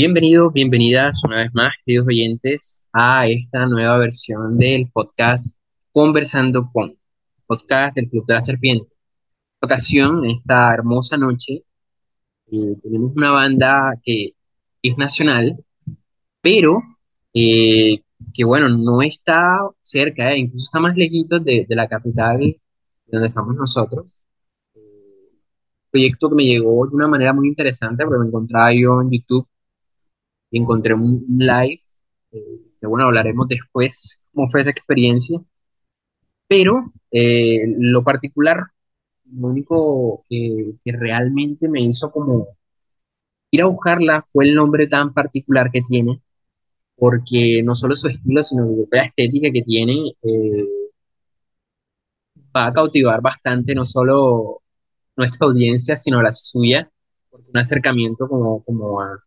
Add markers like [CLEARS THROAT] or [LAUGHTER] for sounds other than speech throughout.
Bienvenidos, bienvenidas una vez más, queridos oyentes, a esta nueva versión del podcast Conversando con, podcast del Club de la Serpiente. En ocasión, en esta hermosa noche, eh, tenemos una banda que es nacional, pero eh, que bueno, no está cerca, eh, incluso está más lejito de, la capital de donde estamos nosotros. proyecto que me llegó de una manera muy interesante, porque me encontraba yo en YouTube y encontré un live, eh, que bueno, hablaremos después cómo fue esa experiencia, pero eh, lo particular, lo único que, que realmente me hizo como ir a buscarla fue el nombre tan particular que tiene, porque no solo su estilo, sino la estética que tiene, eh, va a cautivar bastante no solo nuestra audiencia, sino la suya, porque un acercamiento como, como a,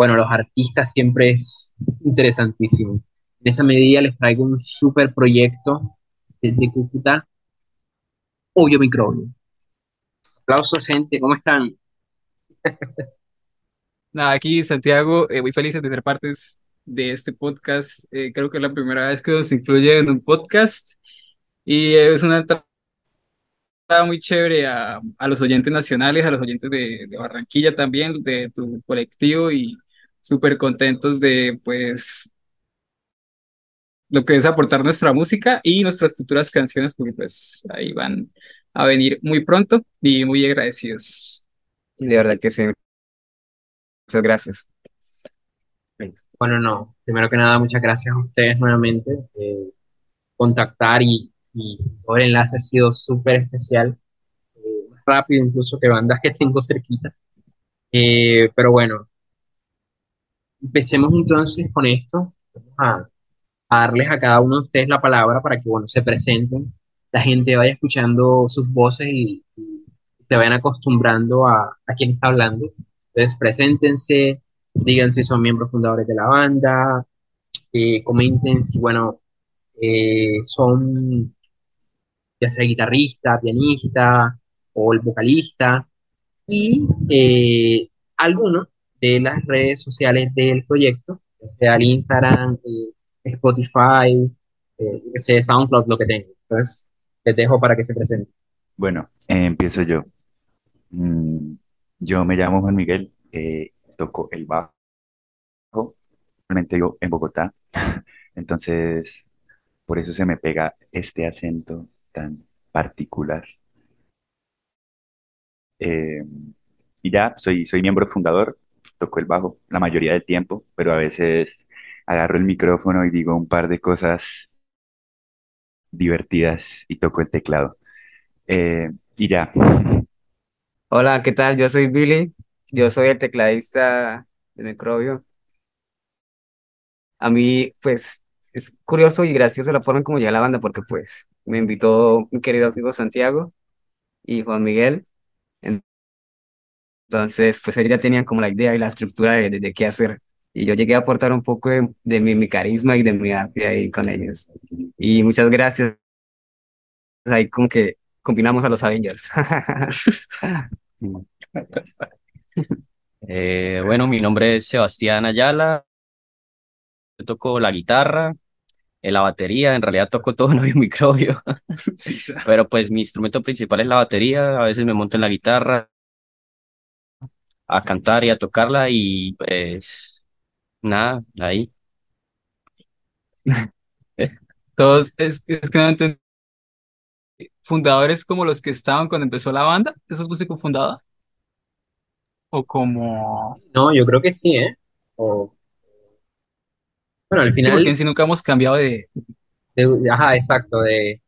bueno, los artistas siempre es interesantísimo. En esa medida les traigo un super proyecto desde Cúcuta, Obvio Microbio. Aplausos, gente, ¿cómo están? [LAUGHS] Nada, aquí Santiago, eh, muy felices de ser partes de este podcast. Eh, creo que es la primera vez que nos incluye en un podcast y es una muy chévere a, a los oyentes nacionales, a los oyentes de, de Barranquilla también, de tu colectivo y súper contentos de pues lo que es aportar nuestra música y nuestras futuras canciones, porque pues ahí van a venir muy pronto y muy agradecidos. De verdad que sí, muchas gracias. Bueno, no, primero que nada, muchas gracias a ustedes nuevamente. eh, contactar y, y todo el enlace ha sido súper especial, eh, más rápido incluso que bandas que tengo cerquita. Eh, pero bueno, empecemos entonces con esto. Vamos a, darles a cada uno de ustedes la palabra para que, bueno, se presenten, la gente vaya escuchando sus voces y, se vayan acostumbrando a, a quién está hablando. Entonces, preséntense, digan si son miembros fundadores de la banda, eh, comenten si, bueno, eh, son ya sea guitarrista, pianista o el vocalista y eh, alguno de las redes sociales del proyecto, sea el Instagram, eh, Spotify, eh, yo qué sé, SoundCloud, lo que tengan. Entonces, les dejo para que se presenten. Bueno, eh, empiezo yo. Mm, yo me llamo Juan Miguel, eh, toco el bajo, realmente vivo en Bogotá, [LAUGHS] entonces por eso se me pega este acento tan particular. Eh, y ya, soy, soy miembro fundador, toco el bajo la mayoría del tiempo, pero a veces agarro el micrófono y digo un par de cosas divertidas y toco el teclado. Eh, y ya. Hola, ¿qué tal? Yo soy Billy, yo soy el tecladista de Microbio. A mí, pues, es curioso y gracioso la forma en cómo llega la banda, porque, pues, me invitó mi querido amigo Santiago y Juan Miguel. Entonces, pues, ellos ya tenían como la idea y la estructura de, de, de qué hacer. Y yo llegué a aportar un poco de, de mi, mi carisma y de mi arte ahí con ellos. Y muchas gracias. Ahí como que combinamos a los Avengers. [LAUGHS] Eh, bueno, mi nombre es Sebastián Ayala, yo toco la guitarra, la batería, en realidad toco todo en el microbio, [LAUGHS] Sí, sa- pero pues mi instrumento principal es la batería, a veces me monto en la guitarra a cantar y a tocarla y pues nada, ahí. [LAUGHS] Todos, es, es que no entiendo. fundadores como los que estaban cuando empezó la banda, esos músicos fundados, o como, No, yo creo que sí, ¿eh? O, bueno, al sí, porque final, en sí nunca hemos cambiado de, de- ajá, exacto, de,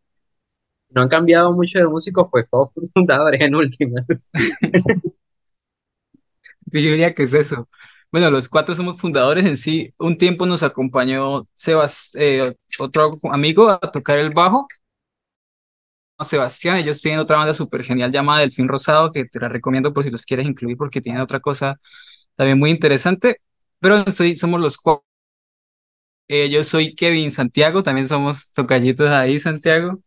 no han cambiado mucho de músicos, pues todos [LAUGHS] fundadores en últimas. [LAUGHS] sí, yo diría que es eso. Bueno, los cuatro somos fundadores en sí. Un tiempo nos acompañó Sebas, eh, otro amigo a tocar el bajo, Sebastián. Ellos tienen otra banda súper genial llamada Delfín Rosado, que te la recomiendo por si los quieres incluir porque tienen otra cosa también muy interesante. Pero soy, somos los cuatro. Eh, yo soy Kevin Santiago, también somos tocallitos ahí, Santiago.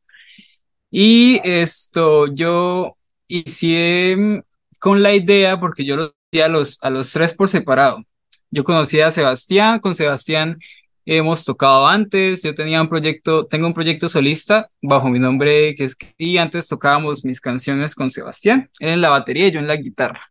Y esto, yo hice con la idea, porque yo hacía a los, a los tres por separado. Yo conocí a Sebastián, con Sebastián hemos tocado antes, yo tenía un proyecto, tengo un proyecto solista bajo mi nombre que es y antes tocábamos mis canciones con Sebastián, él en la batería y yo en la guitarra.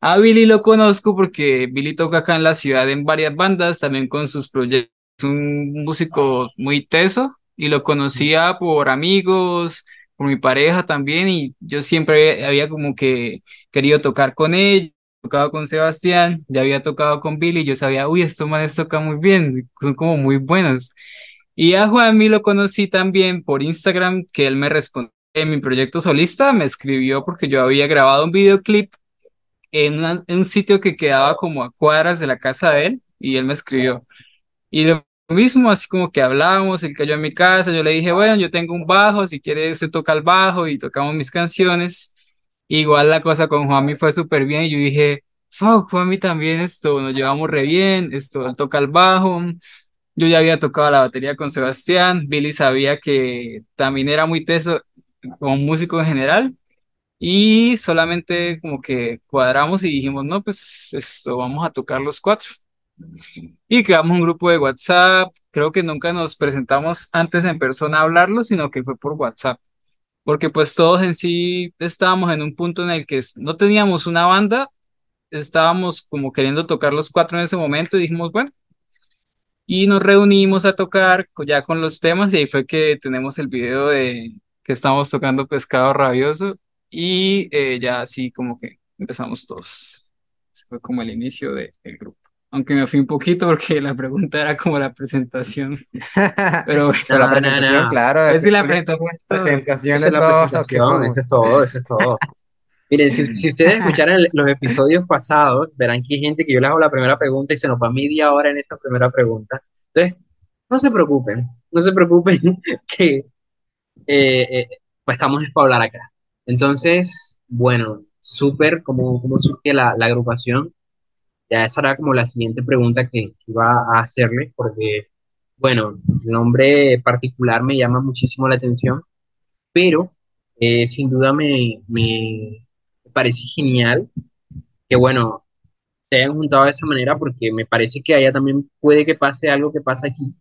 A Billy lo conozco porque Billy toca acá en la ciudad en varias bandas, también con sus proyectos, un músico muy teso y lo conocía por amigos, por mi pareja también y yo siempre había como que querido tocar con él, tocado con Sebastián, ya había tocado con Billy, yo sabía, uy, estos manes tocan muy bien, son como muy buenos. Y a Juanmi lo conocí también por Instagram, que él me respondió en mi proyecto solista, me escribió porque yo había grabado un videoclip en, una- en un sitio que quedaba como a cuadras de la casa de él y él me escribió. Y lo mismo, así como que hablábamos, él cayó a mi casa, yo le dije, bueno, yo tengo un bajo, si quieres se toca el bajo y tocamos mis canciones. Igual la cosa con Juanmi fue súper bien y yo dije, fuck, Juanmi también esto, nos llevamos re bien, esto, toca el bajo, yo ya había tocado la batería con Sebastián, Billy sabía que también era muy teso como músico en general y solamente como que cuadramos y dijimos, no, pues esto, vamos a tocar los cuatro. Y creamos un grupo de WhatsApp, creo que nunca nos presentamos antes en persona a hablarlo, sino que fue por WhatsApp porque pues todos en sí estábamos en un punto en el que no teníamos una banda, estábamos como queriendo tocar los cuatro en ese momento y dijimos, bueno, y nos reunimos a tocar ya con los temas y ahí fue que tenemos el video de que estamos tocando Pescado Rabioso y eh, ya así como que empezamos todos. Ese fue como el inicio de- del grupo. Aunque me fui un poquito porque la pregunta era como la presentación, [LAUGHS] pero bueno, Pero la No, presentación, no. claro, sí, es la presentación. presentación es la presentación, eso es todo, eso es todo. Miren, si, si ustedes [LAUGHS] escucharan los episodios pasados, verán que hay gente que yo les hago la primera pregunta y se nos va media hora en esa primera pregunta. Entonces, no se preocupen, no se preocupen [LAUGHS] que eh, eh, pues estamos es para hablar acá. Entonces, bueno, súper cómo, cómo surge la, la agrupación. Ya esa era como la siguiente pregunta que, iba a hacerles, porque, bueno, el nombre particular me llama muchísimo la atención, pero eh, sin duda me, me parece genial que, bueno, se hayan juntado de esa manera, porque me parece que allá también puede que pase algo que pasa aquí,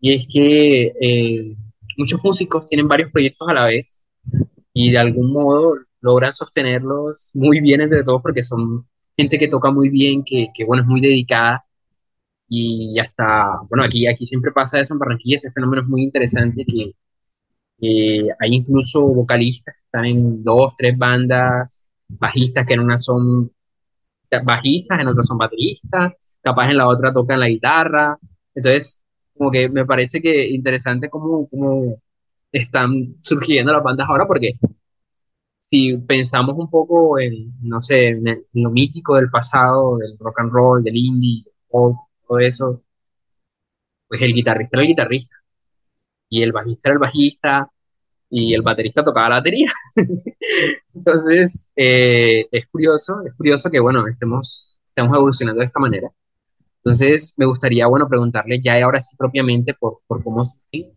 y es que eh, muchos músicos tienen varios proyectos a la vez y de algún modo logran sostenerlos muy bien entre todos porque son gente que toca muy bien, que, que bueno, es muy dedicada. Y hasta, bueno, aquí, aquí siempre pasa eso en Barranquilla, ese fenómeno es muy interesante que, que hay incluso vocalistas que están en dos, tres bandas, bajistas que en una son bajistas, en otra son bateristas, capaz en la otra tocan la guitarra, entonces como que me parece que interesante cómo, cómo están surgiendo las bandas ahora porque si pensamos un poco en, no sé, en, el- en lo mítico del pasado, del rock and roll, del indie, del pop, todo eso, pues el guitarrista era el guitarrista, y el bajista era el bajista, y el baterista tocaba la batería. [LAUGHS] Entonces, eh, es curioso, es curioso que, bueno, estemos, estemos evolucionando de esta manera. Entonces, me gustaría, bueno, preguntarle ya ahora sí propiamente por, por cómo Y,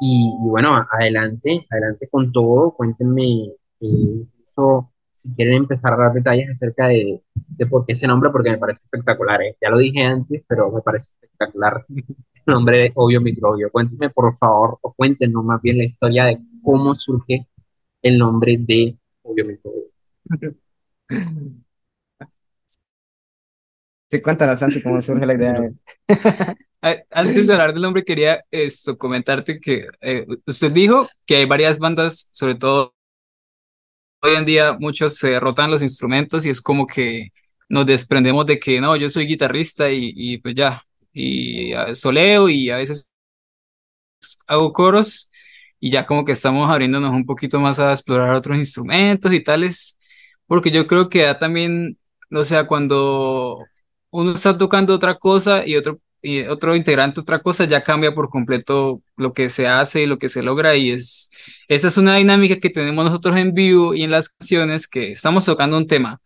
y bueno, adelante, adelante con todo. Cuéntenme, incluso si quieren empezar a dar detalles acerca de, de por qué ese nombre, porque me parece espectacular, ¿eh? Ya lo dije antes, pero me parece espectacular el [LAUGHS] nombre de Obvio Microbio. Cuéntenme, por favor, o cuéntenos más bien la historia de cómo surge el nombre de Obvio Microbio. [LAUGHS] Sí, cuéntanos, Santi, cómo surge la idea [LAUGHS] de... Antes de hablar del nombre, quería esto, comentarte que eh, usted dijo que hay varias bandas, sobre todo hoy en día, muchos se rotan los instrumentos y es como que nos desprendemos de que no, yo soy guitarrista y, y pues ya, y soleo y a veces hago coros y ya como que estamos abriéndonos un poquito más a explorar otros instrumentos y tales, porque yo creo que da también, o sea, cuando uno está tocando otra cosa y otro, y otro integrante otra cosa, ya cambia por completo lo que se hace y lo que se logra y es, esa es una dinámica que tenemos nosotros en vivo y en las canciones que estamos tocando un tema.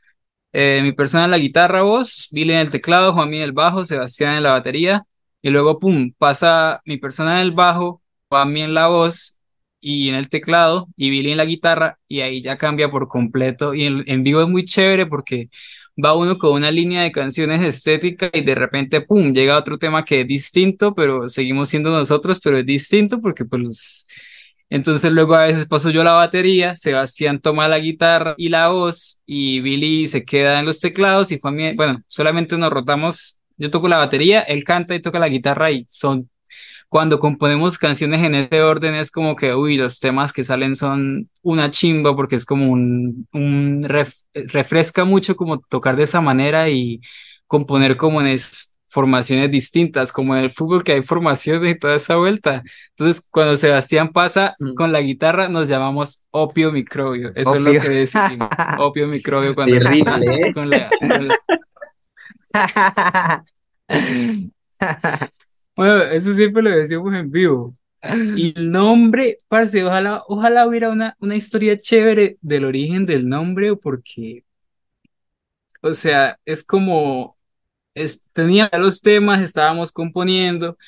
Eh, mi persona en la guitarra, voz, Billy en el teclado, Juanmi en el bajo, Sebastián en la batería, y luego, pum, pasa mi persona en el bajo, Juanmi en la voz y en el teclado, y Billy en la guitarra, y ahí ya cambia por completo. Y en, en vivo es muy chévere porque va uno con una línea de canciones estética y de repente, ¡pum!, llega otro tema que es distinto, pero seguimos siendo nosotros, pero es distinto porque pues... Entonces luego a veces paso yo la batería, Sebastián toma la guitarra y la voz y Billy se queda en los teclados y Juan, bueno, solamente nos rotamos, yo toco la batería, él canta y toca la guitarra y son cuando componemos canciones en ese orden es como que, uy, los temas que salen son una chimba porque es como un, un refresca mucho como tocar de esa manera y componer como en formaciones distintas, como en el fútbol que hay formaciones y toda esa vuelta. Entonces, cuando Sebastián pasa mm. con la guitarra, nos llamamos opio microbio. Eso es lo que decimos, [LAUGHS] opio microbio cuando Terrible, ¿eh? con la... [LAUGHS] [LAUGHS] Bueno, eso siempre lo decimos en vivo. Y [LAUGHS] el nombre, parce, ojalá, ojalá hubiera una, una historia chévere del origen del nombre, porque, o sea, es como, es, tenía los temas, estábamos componiendo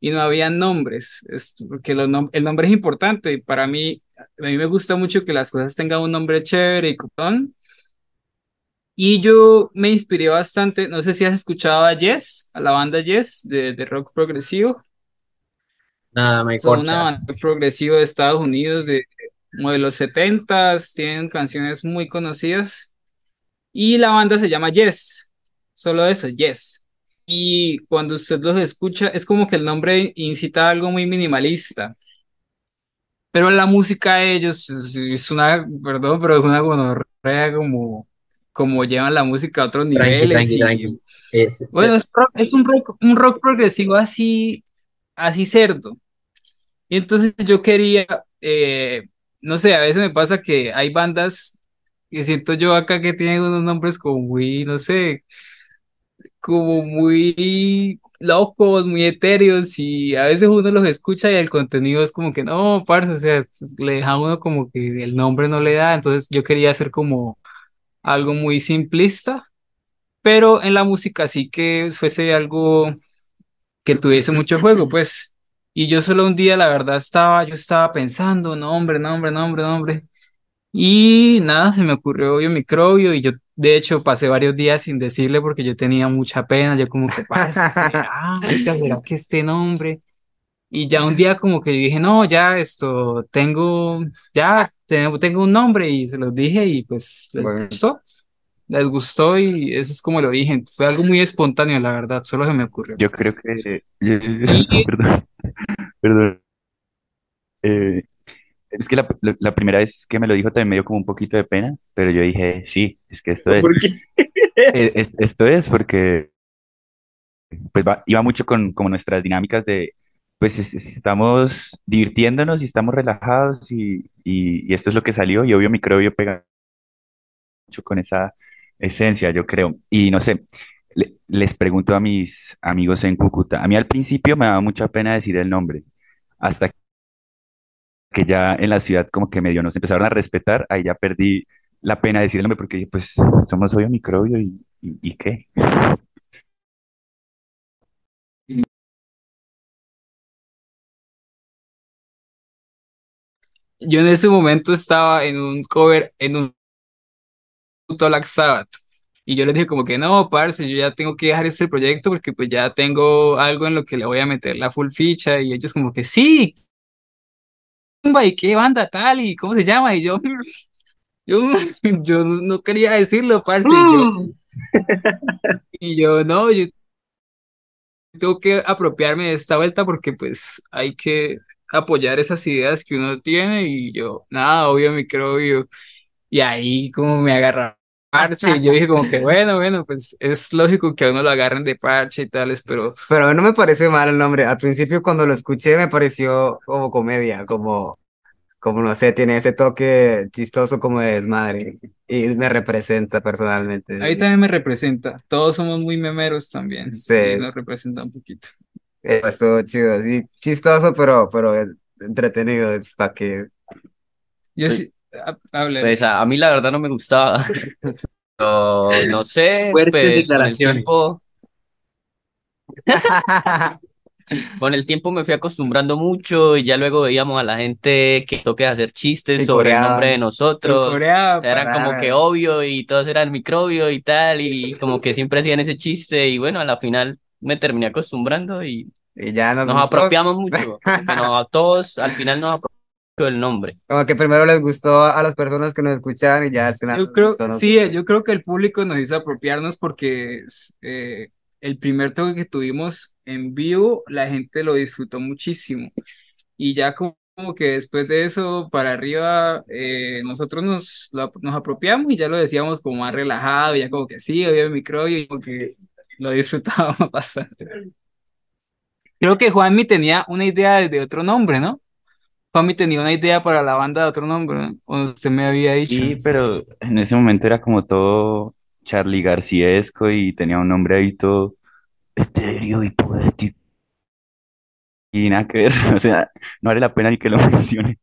y no había nombres, es, porque los el nombre es importante. Y para mí, a mí me gusta mucho que las cosas tengan un nombre chévere y cupón. Y yo me inspiré bastante, no sé si has escuchado a Yes, a la banda Yes de, de rock progresivo. Nada, me Son una banda progresivo de Estados Unidos de, de los 70s, tienen canciones muy conocidas. Y la banda se llama Yes, solo eso, Yes. Y cuando usted los escucha, es como que el nombre incita a algo muy minimalista. Pero la música de ellos es, una, perdón, pero es una gonorrea como como llevan la música a otros niveles. bueno, es, un, rock, un rock progresivo así, así cerdo. Y entonces yo quería, eh, no sé, a veces me pasa que hay bandas que siento yo acá que tienen unos nombres como muy, no sé, como muy locos, muy etéreos y a veces uno los escucha y el contenido es como que no, parce, o sea, le deja a uno como que el nombre no le da, entonces yo quería hacer como algo muy simplista, pero en la música sí que fuese algo que tuviese mucho juego, pues. Y yo solo un día, la verdad, estaba, yo estaba pensando, nombre, nombre, nombre, nombre. Y nada, se me ocurrió obvio microbio y yo de hecho pasé varios días sin decirle porque yo tenía mucha pena, yo como que pasa, [LAUGHS] ¿será que este nombre? Y ya un día como que dije, no, ya esto, tengo, ya tengo, tengo un nombre y se los dije y pues les gustó. Les gustó y eso es como lo dije. Fue algo muy espontáneo, la verdad, solo se me ocurrió. Yo creo que... [LAUGHS] [LAUGHS] perdón, perdón. Eh, es que la, la, primera vez que me lo dijo también me dio como un poquito de pena, pero yo dije, sí, es que esto es. ¿Por qué? Es, esto es porque pues va, iba mucho con como nuestras dinámicas de pues estamos divirtiéndonos y estamos relajados y, y, esto es lo que salió y obvio microbio pega mucho con esa esencia, yo creo. Y no sé, les pregunto a mis amigos en Cúcuta, a mí al principio me daba mucha pena decir el nombre, hasta que ya en la ciudad como que medio nos empezaron a respetar, ahí ya perdí la pena de decir el nombre porque pues somos obvio microbio y, y qué. Yo en ese momento estaba en un cover, en un Black Sabbath. Y yo les dije como que no, parce, yo ya tengo que dejar este proyecto porque pues ya tengo algo en lo que le voy a meter la full ficha. Y ellos como que sí, ¿y qué banda tal? ¿Y cómo se llama? Y yo, [LAUGHS] yo, [LAUGHS] yo no quería decirlo, parce. Y yo, [LAUGHS] y yo no, yo tengo que apropiarme de esta vuelta porque pues hay que apoyar esas ideas que uno tiene y yo, nada, obvio, microbio. Y ahí como me agarra parche y yo dije como que bueno, bueno, pues es lógico que a uno lo agarren de parche y tales, pero... Pero a mí no me parece mal el nombre. Al principio cuando lo escuché me pareció como comedia, como, como no sé, tiene ese toque chistoso como de desmadre y me representa personalmente. Ahí también me representa. Todos somos muy memeros también. Sí. nos representa un poquito. Eh, estuvo chido, así chistoso, pero, pero entretenido, es para que... Yo sí, hable. Pues a, mí la verdad no me gustaba. [LAUGHS] no, no sé, Fuertes pues, declaraciones. Tiempo... con el tiempo me fui acostumbrando mucho y ya luego veíamos a la gente que toque hacer chistes Y sobre el nombre de nosotros. Corea, Era como que obvio y todos eran microbio y tal y como que siempre hacían ese chiste y bueno, a la final me terminé acostumbrando y Y ya nos nos apropiamos mucho. [LAUGHS] A todos al final nos apropiamos el nombre. Como que primero les gustó a las personas que nos escuchaban y ya al final Yo nos creo, gustó sí, yo creo que el público nos hizo apropiarnos porque eh, el primer toque que tuvimos en vivo, la gente lo disfrutó muchísimo. Y ya como, como que después de eso, para arriba, eh, nosotros nos, lo- nos apropiamos y ya lo decíamos como más relajado, ya como que sí, había el microbio y como que lo disfrutábamos [LAUGHS] bastante. Creo que Juanmi tenía una idea de otro nombre, ¿no? Juanmi tenía una idea para la banda de otro nombre, ¿no? O usted me había dicho. Sí, pero en ese momento era como todo Charlie Garciesco y tenía un nombre ahí todo etéreo y poético. Y nada que ver, [LAUGHS] o sea, no vale la pena ni que lo [LAUGHS] mencione.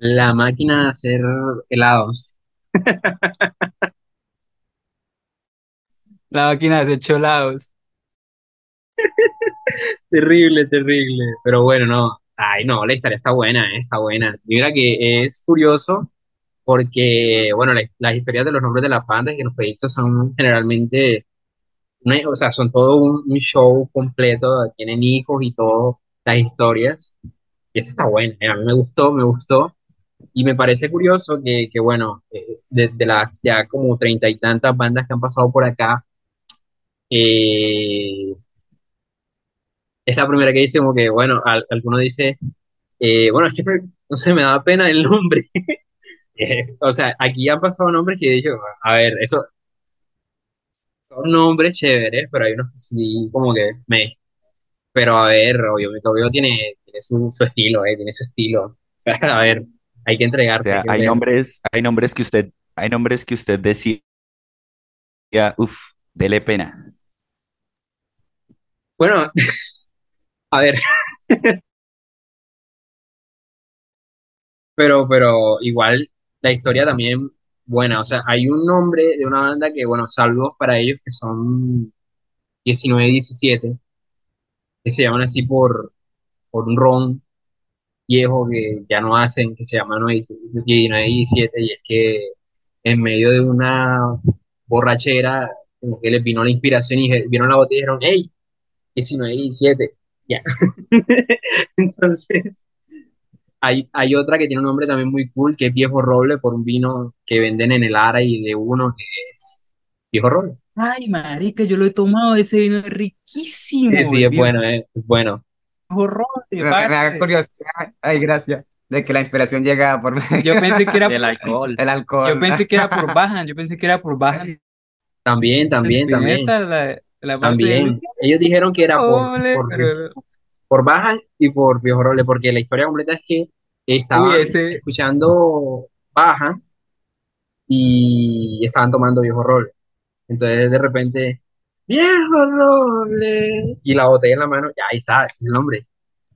La máquina de hacer helados. La máquina de cholados. [LAUGHS] Terrible, terrible. Pero bueno, no. Ay, no, la historia está buena, eh, está buena. Mira que es curioso porque, bueno, la- las historias de los nombres de las bandas y de los proyectos son generalmente, una- o sea, son todo un, un show completo, tienen hijos y todo, las historias. Y esta está buena, eh, a mí me gustó, me gustó. Y me parece curioso que, que bueno, eh, de, de las ya como treinta y tantas bandas que han pasado por acá, eh, es la primera que dice como que, bueno, al- alguno dice, eh, bueno, es que no sé, me da pena el nombre. [LAUGHS] Eh, o sea, aquí han pasado nombres que he dicho, a ver, eso son nombres chéveres, pero hay unos que sí, como que me. Pero a ver, obvio, mi cabello tiene, tiene su, su estilo, eh, tiene su estilo. [LAUGHS] A ver, hay que O entregarse, hay sea, que hay entregarse. nombres, hay nombres que usted, hay nombres que usted decía, uff, dele pena. Bueno, [LAUGHS] a ver, pero, pero igual la historia también buena. O sea, hay un nombre de una banda que, bueno, saludos para ellos que son 19 17, que se llaman así por, por un ron viejo que ya no hacen, que se llama 19 17, y es que en medio de una borrachera, como que les vino la inspiración y vieron la botella y dijeron, hey, 19 17, ya. [LAUGHS] Entonces, hay, hay otra que tiene un nombre también muy cool, que es Viejo Roble, por un vino que venden en el Ara y de uno que es Viejo Roble. Ay, marica, yo lo he tomado, ese vino es riquísimo, sí, el es viejo bueno, eh, es bueno. roble, Me, me da curiosidad, ay, gracias, de que la inspiración llega por Yo [LAUGHS] pensé que era, Del alcohol. del alcohol. yo pensé que era por [LAUGHS] Bajan, yo pensé que era por Bajan También, también, también, la, la parte de también. Ellos dijeron que era por, por, y por Viejo Roble, porque la historia completa es que uy, estaban ese, escuchando Baja y estaban tomando Viejo Roble. Entonces de repente, Viejo Roble, y la botella en la mano, ya ahí está, ese es el nombre.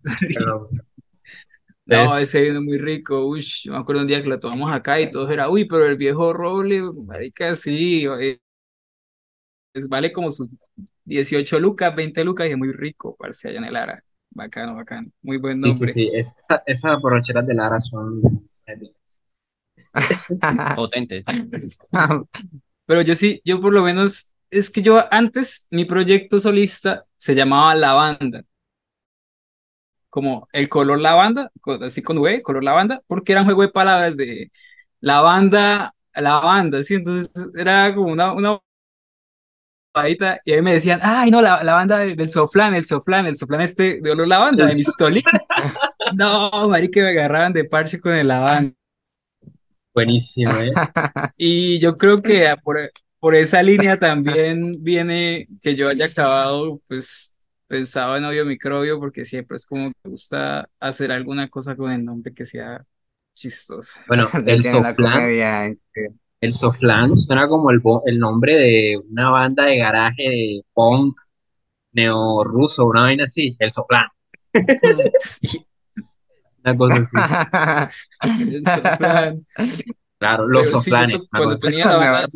[LAUGHS] no, ese vino muy rico, uy, me acuerdo un día que lo tomamos acá y todos era, uy, pero el viejo roble, marica, sí, eh, es, vale como sus 18 lucas, 20 lucas y es muy rico, parce, allá en el Ara, bacano, bacano, muy buen sí, sí, nombre. sí, es- esas borracheras de Lara son... Potente. Pero yo sí, yo por lo menos, es que yo antes, mi proyecto solista se llamaba La Banda, como el color lavanda, así con V, color lavanda, porque era un juego de palabras de la banda, la banda, ¿sí? Entonces era como una, una y ahí me decían, ay, no, la, la banda de- del soflán, el soflán, el soflán este de olor lavanda, de Mistolín. [LAUGHS] No, marica, me agarraban de parche con el lavanda. Buenísimo, ¿eh? [LAUGHS] Y yo creo que por, por esa línea también viene que yo haya acabado, pues, pensaba en Obvio Microbio, porque siempre es como que me gusta hacer alguna cosa con el nombre que sea chistosa. Bueno, [LAUGHS] el Soflán, eh, el Soflán suena como el, bo- el nombre de una banda de garaje de punk neo-ruso, una vaina así, el Soflán, [LAUGHS] Sí, [LAUGHS] una cosa así. el soflán. [LAUGHS] Claro, los Pero Soflanes, cuando tenía la banda,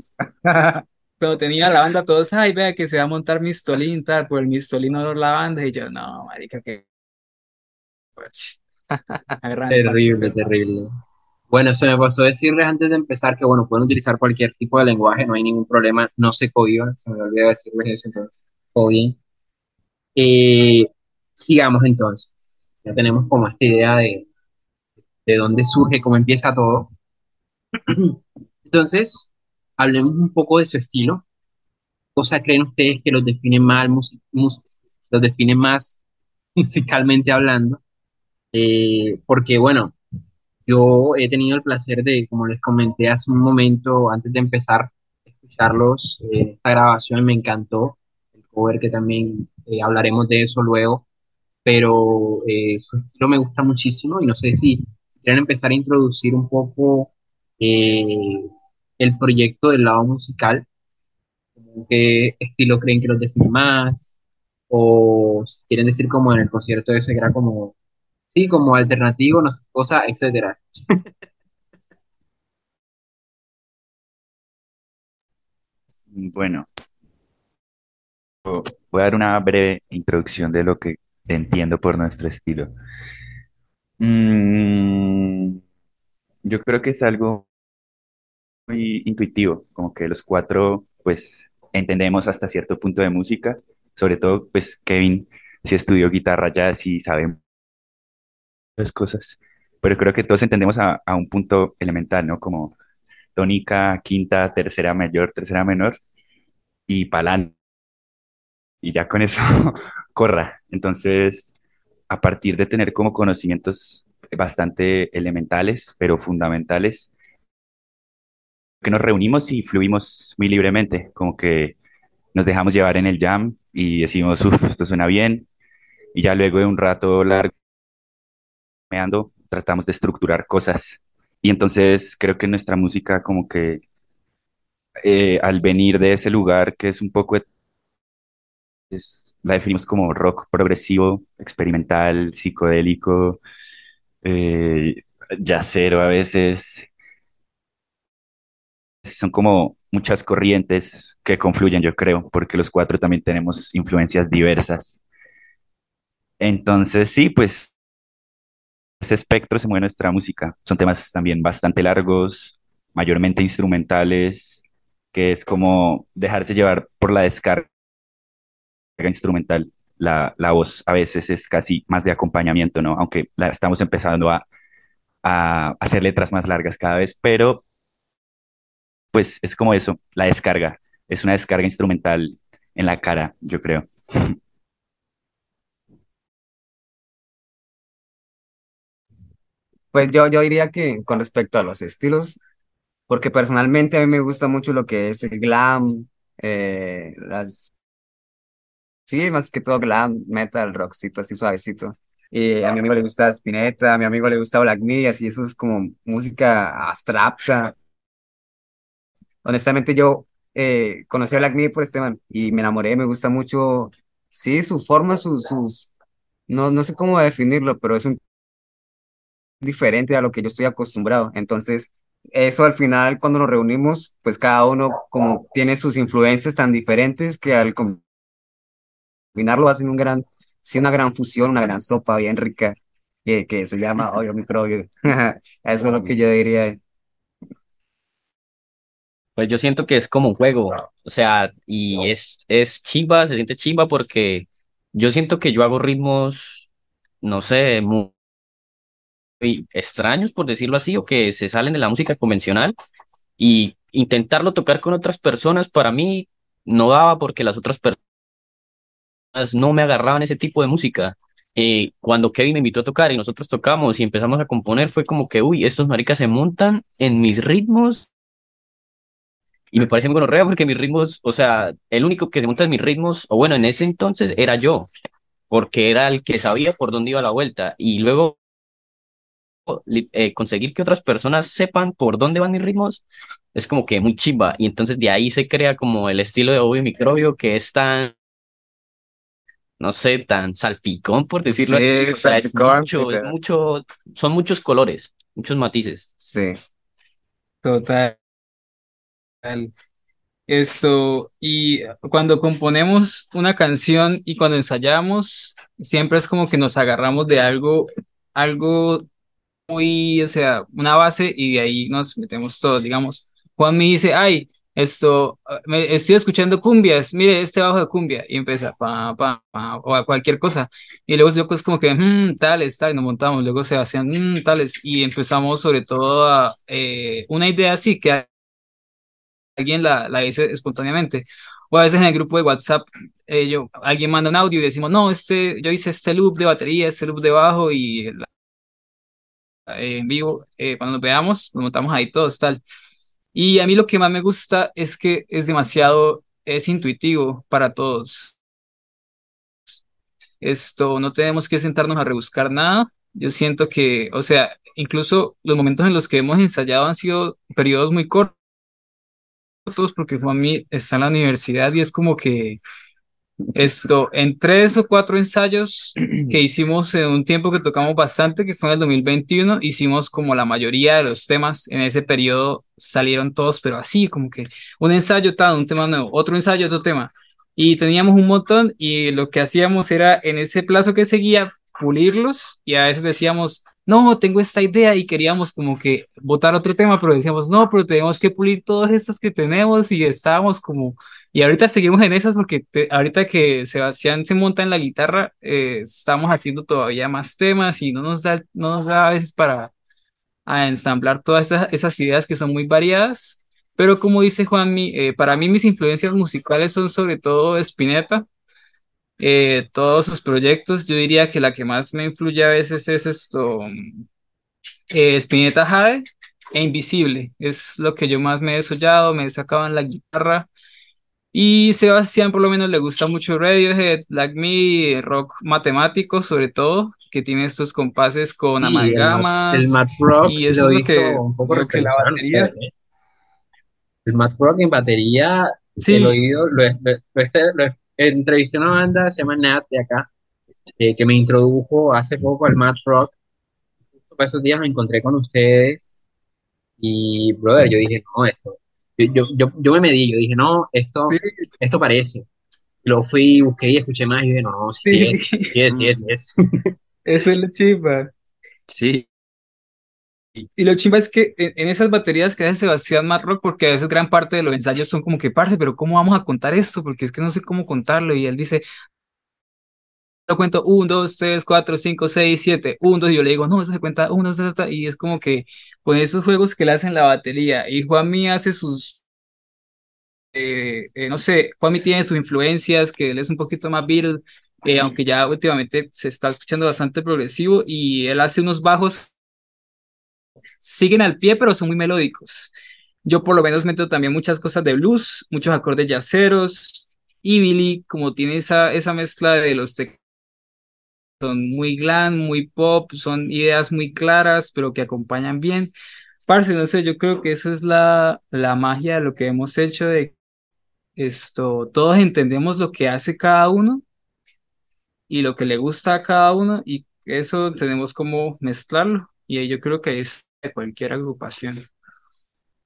cuando tenía la banda, todos, ay, vea que se va a montar Mistolín, tal, por el Mistolín olor la banda, y yo, no, marica, que Terrible, terrible. Bueno, se me pasó decirles antes de empezar que, bueno, pueden utilizar cualquier tipo de lenguaje, no hay ningún problema, no se cohiban, se me olvidó decirles eso, entonces, todo bien. Eh, sigamos entonces. Ya tenemos como esta idea de, de dónde surge, cómo empieza todo. [CLEARS THROAT] Entonces, hablemos un poco de su estilo. ¿Cosa creen ustedes que los define mal, los define más [LAUGHS] musicalmente hablando? Eh, porque, bueno, yo he tenido el placer de, como les comenté hace un momento, antes de empezar, escucharlos, eh, esta grabación me encantó, el cover que también eh, hablaremos de eso luego, pero eh, su estilo me gusta muchísimo y no sé si quieren empezar a introducir un poco eh, el proyecto del lado musical, qué estilo creen que los define más, o si quieren decir como en el concierto que era como, sí, como alternativo, no cosa, etcétera. [LAUGHS] Bueno, voy a dar una breve introducción de lo que entiendo por nuestro estilo. Mm, yo creo que es algo muy intuitivo, como que los cuatro, pues, entendemos hasta cierto punto de música, sobre todo, pues, Kevin sí estudió guitarra jazz y sabe cosas, pero creo que todos entendemos a, a un punto elemental, ¿no? Como tónica, quinta, tercera mayor, tercera menor y palante, y ya con eso [LAUGHS] corra. Entonces, a partir de tener como conocimientos bastante elementales, pero fundamentales, que nos reunimos y fluimos muy libremente, como que nos dejamos llevar en el jam y decimos, uff, esto suena bien, y ya luego de un rato largo, meando, tratamos de estructurar cosas. Y entonces creo que nuestra música como que eh, al venir de ese lugar que es un poco, la definimos como rock progresivo, experimental, psicodélico, eh, jazzero a veces, son como muchas corrientes que confluyen, yo creo, porque los cuatro también tenemos influencias diversas. Entonces, sí, pues ese espectro se mueve nuestra música. Son temas también bastante largos, mayormente instrumentales, que es como dejarse llevar por la descarga instrumental. La, la voz a veces es casi más de acompañamiento, ¿no? Aunque estamos empezando a, a hacer letras más largas cada vez, pero pues es como eso, la descarga. Es una descarga instrumental en la cara, yo creo. [LAUGHS] Pues yo, yo diría que con respecto a los estilos, porque personalmente a mí me gusta mucho lo que es el glam, eh, las, sí, más que todo glam, metal, rockcito, así suavecito. Y a mi amigo le gusta Spinetta, a mi amigo le gusta Black Medias, y eso es como música abstracta. Honestamente yo eh, conocí a Black Media por este man y me enamoré, me gusta mucho, sí, su forma, sus, sus, no, no sé cómo definirlo, pero es un diferente a lo que yo estoy acostumbrado. Entonces, eso al final, cuando nos reunimos, pues cada uno como tiene sus influencias tan diferentes que al combinarlo hacen un gran, sí, una gran fusión, una gran sopa bien rica que, que se llama Hoyo Microbio. [LAUGHS] Eso es lo que yo diría. Pues yo siento que es como un juego, o sea, y es, es chimba, se siente chimba porque yo siento que yo hago ritmos, no sé, muy extraños, por decirlo así, o que se salen de la música convencional y intentarlo tocar con otras personas para mí no daba porque las otras personas no me agarraban ese tipo de música. Eh, cuando Kevin me invitó a tocar y nosotros tocamos y empezamos a componer, fue como que, uy, estos maricas se montan en mis ritmos y me parece muy gonorrea porque mis ritmos, o sea, el único que se monta en mis ritmos, o bueno, en ese entonces era yo, porque era el que sabía por dónde iba la vuelta y luego eh, conseguir que otras personas sepan por dónde van mis ritmos es como que muy chimba y entonces de ahí se crea como el estilo de Bobby Microbio que es tan no sé, tan salpicón, por decirlo así. Sí, O sea, es mucho, es mucho, son muchos colores, muchos matices. Sí. total. Esto, y cuando componemos una canción y cuando ensayamos, siempre es como que nos agarramos de algo, algo muy, o sea, una base y de ahí nos metemos todos, digamos. Juan me dice, ay, esto, ah, me, estoy escuchando cumbias, mire este bajo de cumbia, y empieza, pa, pa, pa, o a cualquier cosa. Y luego yo pues como que, mmm, tales, tal, y nos montamos, luego se hacían, mmm, tales, y empezamos sobre todo a, eh, una idea así que alguien la, la dice espontáneamente. O a veces en el grupo de WhatsApp, eh, yo, alguien manda un audio y decimos, no, este, yo hice este loop de batería, este loop de bajo y la- eh, en vivo, eh, cuando nos veamos, nos montamos ahí todos, tal. Y a mí lo que más me gusta es que es demasiado, es intuitivo para todos. Esto, no tenemos que sentarnos a rebuscar nada. Yo siento que, o sea, incluso los momentos en los que hemos ensayado han sido periodos muy cortos porque Juan mí está en la universidad y es como que esto, en tres o cuatro ensayos que [CLEARS THROAT] hicimos en un tiempo que tocamos bastante, que fue en el 2021, hicimos como la mayoría de los temas en ese periodo salieron todos, pero así, como que un ensayo tal, un tema nuevo, otro ensayo, otro tema. Y teníamos un montón y lo que hacíamos era en ese plazo que seguía pulirlos y a veces decíamos, no, tengo esta idea y queríamos como que votar otro tema, pero decíamos, no, pero tenemos que pulir todas estas que tenemos y estábamos como y ahorita seguimos en esas porque te- ahorita que Sebastián se monta en la guitarra, eh, estamos haciendo todavía más temas y no nos da, no nos da a veces para a ensamblar todas esas, esas ideas que son muy variadas. Pero como dice Juanmi, eh, para mí mis influencias musicales son sobre todo Spinetta, eh, todos sus proyectos. Yo diría que la que más me influye a veces es esto, eh, Spinetta Jade e Invisible. Es lo que yo más me he desollado, me he sacado en la guitarra. Y Sebastián por lo menos le gusta mucho Radiohead, Like Me, rock matemático sobre todo, que tiene estos compases con Sí, el Math, el amalgamas math rock y eso lo es lo que, un poco lo que la batería. ¿eh? El math rock en batería, el oído, lo, lo, lo, lo- entrevisté a una banda, se llama Nat, de acá, eh, que me introdujo hace poco al math rock. Justo para esos días me encontré con ustedes y, brother, yo dije, no, esto, yo, yo, yo, yo me medí, yo dije, no, sí, esto, esto parece. Lo fui, busqué y escuché más y dije, no, no, sí sí, es, sí es, sí es, sí es. eso [LAUGHS] es lo chimba. Sí, Y lo chimba es que en, esas baterías que hace Sebastián Mad Rock, porque a veces gran parte de los ensayos son como que, parce, pero ¿cómo vamos a contar esto? Porque es que no sé cómo contarlo. Y él dice, lo cuento 1, 2, 3, 4, 5, 6, 7, 1, 2, y yo le digo, no, eso se cuenta 1, 2, 3, 4, y es como que con esos juegos que le hacen la batería, y Juanmi hace sus, eh, eh, no sé, Juanmi tiene sus influencias, que él es un poquito más Beatle, eh, aunque ya últimamente se está escuchando bastante progresivo, y él hace unos bajos, siguen al pie, pero son muy melódicos. Yo por lo menos meto también muchas cosas de blues, muchos acordes yaceros, y Billy, como tiene esa, esa mezcla de los son muy glam, muy pop, son ideas muy claras, pero que acompañan bien. Parce, no sé, yo creo que eso es la, la magia de lo que hemos hecho de esto. Todos entendemos lo que hace cada uno y lo que le gusta a cada uno y eso tenemos como mezclarlo. Y yo creo que es de cualquier agrupación.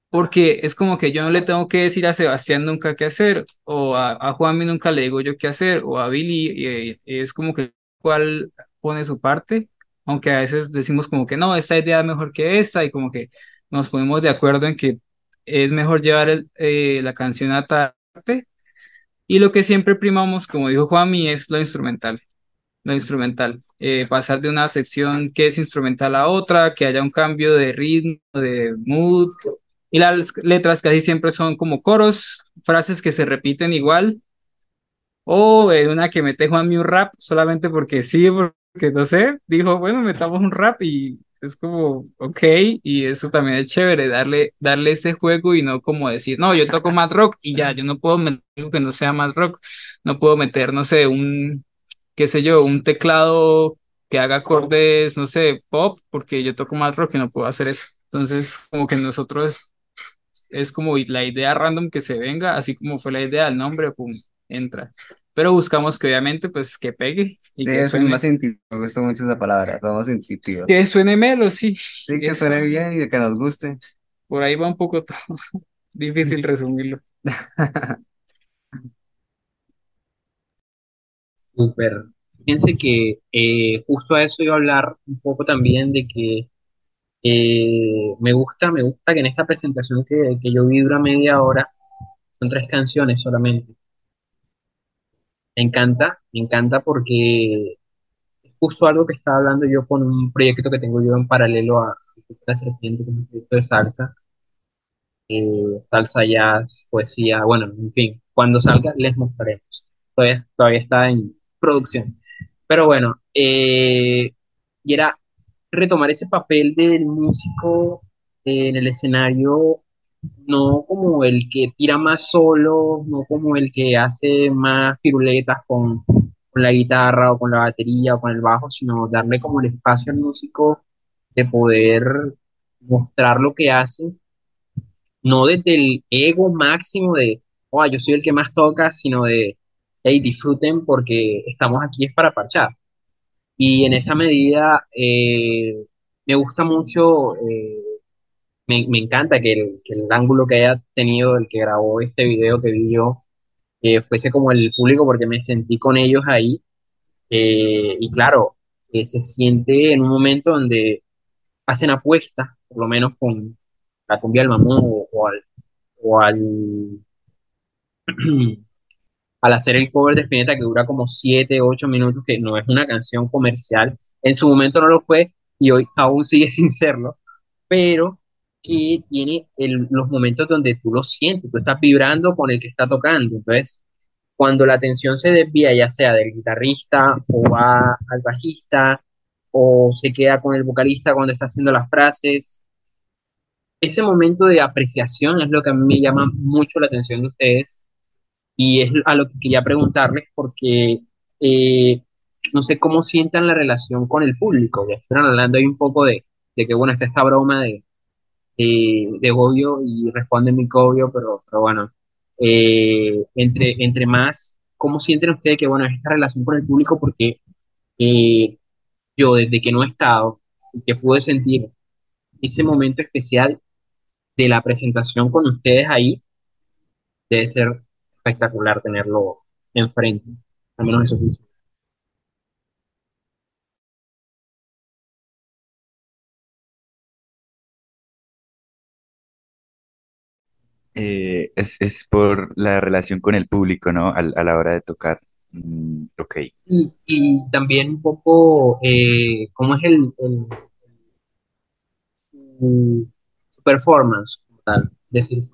Porque es como que yo no le tengo que decir a Sebastián nunca qué hacer, o a, a Juanmi nunca le digo yo qué hacer, o a Billy, y, y es como que cuál pone su parte, aunque a veces decimos como que no, esta idea es mejor que esta, y como que nos ponemos de acuerdo en que es mejor llevar el- eh, la canción a parte, y lo que siempre primamos, como dijo Juanmi, es lo instrumental lo instrumental. Eh, pasar de una sección que es instrumental a otra, que haya un cambio de ritmo, de mood. Y las letras casi siempre son como coros, frases que se repiten igual. O en una que mete Juanmi un rap solamente porque sí, porque no sé, dijo, bueno, metamos un rap y es como, ok, y eso también es chévere, darle, darle ese juego y no como decir, no, yo toco más rock y ya, yo no puedo meter algo que no sea más rock, no puedo meter, no sé, un, qué sé yo, un teclado que haga acordes, no sé, pop, porque yo toco más rock y no puedo hacer eso. Entonces, como que nosotros es como la idea random que se venga, así como fue la idea del nombre, pum, entra. Pero buscamos que obviamente pues que pegue y Sí, que suene, más intuitivo, me gusta mucho esa palabra, [LAUGHS] somos intuitivos. que suene melo, sí. Sí, que Eso, suene bien y que nos guste. por ahí va un poco todo. [LAUGHS] Difícil resumirlo. [LAUGHS] Súper. Fíjense que eh, justo a eso iba a hablar un poco también de que eh, me gusta, me gusta que en esta presentación que, que yo vi media hora, son tres canciones solamente. Me encanta, me encanta porque es justo algo que estaba hablando yo con un proyecto que tengo yo en paralelo a la Serpiente, que es un proyecto de salsa, eh, salsa, jazz, poesía, bueno, en fin, cuando salga les mostraremos. Todavía, todavía está en producción. Pero bueno, eh, y era retomar ese papel del músico en el escenario, no como el que tira más solo, no como el que hace más firuletas con, con la guitarra o con la batería o con el bajo, sino darle como el espacio al músico de poder mostrar lo que hace, no desde el ego máximo de, oh, yo soy el que más toca, sino de, hey, disfruten porque estamos aquí es para parchar. Y en esa medida eh, me gusta mucho, eh, me, me encanta que el, que el ángulo que haya tenido el que grabó este video que vi yo eh, fuese como el público porque me sentí con ellos ahí. Eh, y claro, eh, se siente en un momento donde hacen apuestas, por lo menos con la cumbia del mamón o, o al, o al [CLEARS THROAT] al hacer el cover de Spinetta que dura como 7 8 minutos, que no es una canción comercial, en su momento no lo fue y hoy aún sigue [LAUGHS] sin serlo, pero que tiene los momentos donde tú lo sientes, tú estás vibrando con el que está tocando. Entonces, cuando la atención se desvía, ya sea del guitarrista o va al bajista o se queda con el vocalista cuando está haciendo las frases, ese momento de apreciación es lo que a mí me llama mucho la atención de ustedes y es a lo que quería preguntarles porque eh, no sé cómo sientan la relación con el público. Ya están hablando ahí un poco de, de que, bueno, está esta broma de, de, de Goyo y responde mi Goyo, pero, pero bueno, eh, entre, entre más, ¿cómo sienten ustedes que, bueno, es esta relación con el público? Porque eh, yo, desde que no he estado y que pude sentir ese momento especial de la presentación con ustedes ahí, debe ser espectacular tenerlo enfrente, al menos eso pienso. Eh, es, es por la relación con el público, ¿no? A, la hora de tocar. Mm, ok. Y, y también un poco eh, cómo es el, el- su, su performance, tal, decir,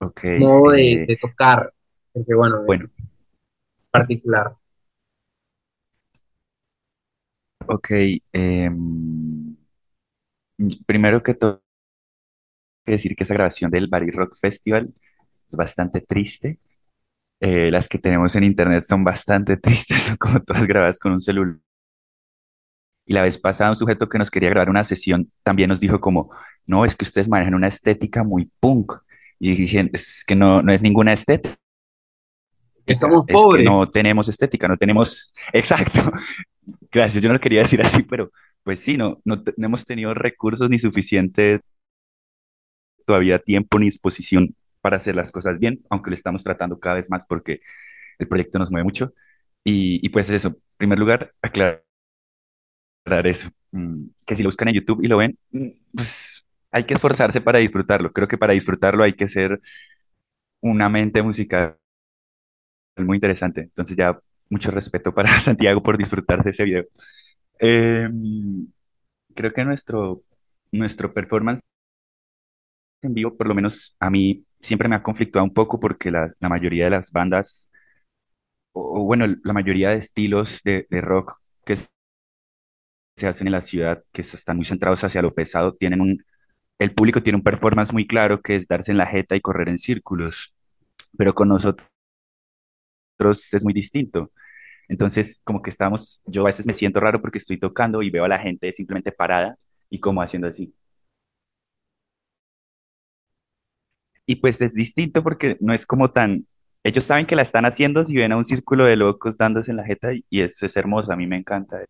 Ok. modo de, eh, de tocar, porque bueno, bueno, particular. ok. em, primero que todo, que decir que esa grabación del Bari Rock Festival es bastante triste. Eh, las que tenemos en internet son bastante [LAUGHS] tristes, son como todas grabadas con un celular. Y la vez pasada un sujeto que nos quería grabar una sesión también nos dijo como, no, es que ustedes manejan una estética muy punk. Y dije, es que no, no es ninguna estética, Que somos es que pobres. no tenemos estética, no tenemos, [LAUGHS] exacto, gracias, yo no lo quería decir así, pero pues sí, no, no, no hemos tenido recursos ni suficiente todavía tiempo ni disposición para hacer las cosas bien, aunque lo estamos tratando cada vez más porque el proyecto nos mueve mucho. Y, y pues eso, en primer lugar, aclarar eso, mm, que si lo buscan en YouTube y lo ven, mm, pues hay que esforzarse para disfrutarlo. Creo que para disfrutarlo hay que ser una mente musical muy interesante. Entonces ya mucho respeto para [LAUGHS] Santiago por disfrutarse ese video. Eh, creo que nuestro, nuestro performance en vivo, por lo menos a mí, siempre me ha conflictuado un poco porque la, mayoría de las bandas, o, o bueno, la mayoría de estilos de, de rock que se hacen en la ciudad, que están muy centrados hacia lo pesado, tienen un, el público tiene un performance muy claro que es darse en la jeta y correr en círculos, pero con nosotros es muy distinto. Entonces, como que estamos, yo a veces me siento raro porque estoy tocando y veo a la gente simplemente parada y como haciendo así. Y pues es distinto porque no es como tan, ellos saben que la están haciendo si ven a un círculo de locos dándose en la jeta y, eso es hermoso, a mí me encanta.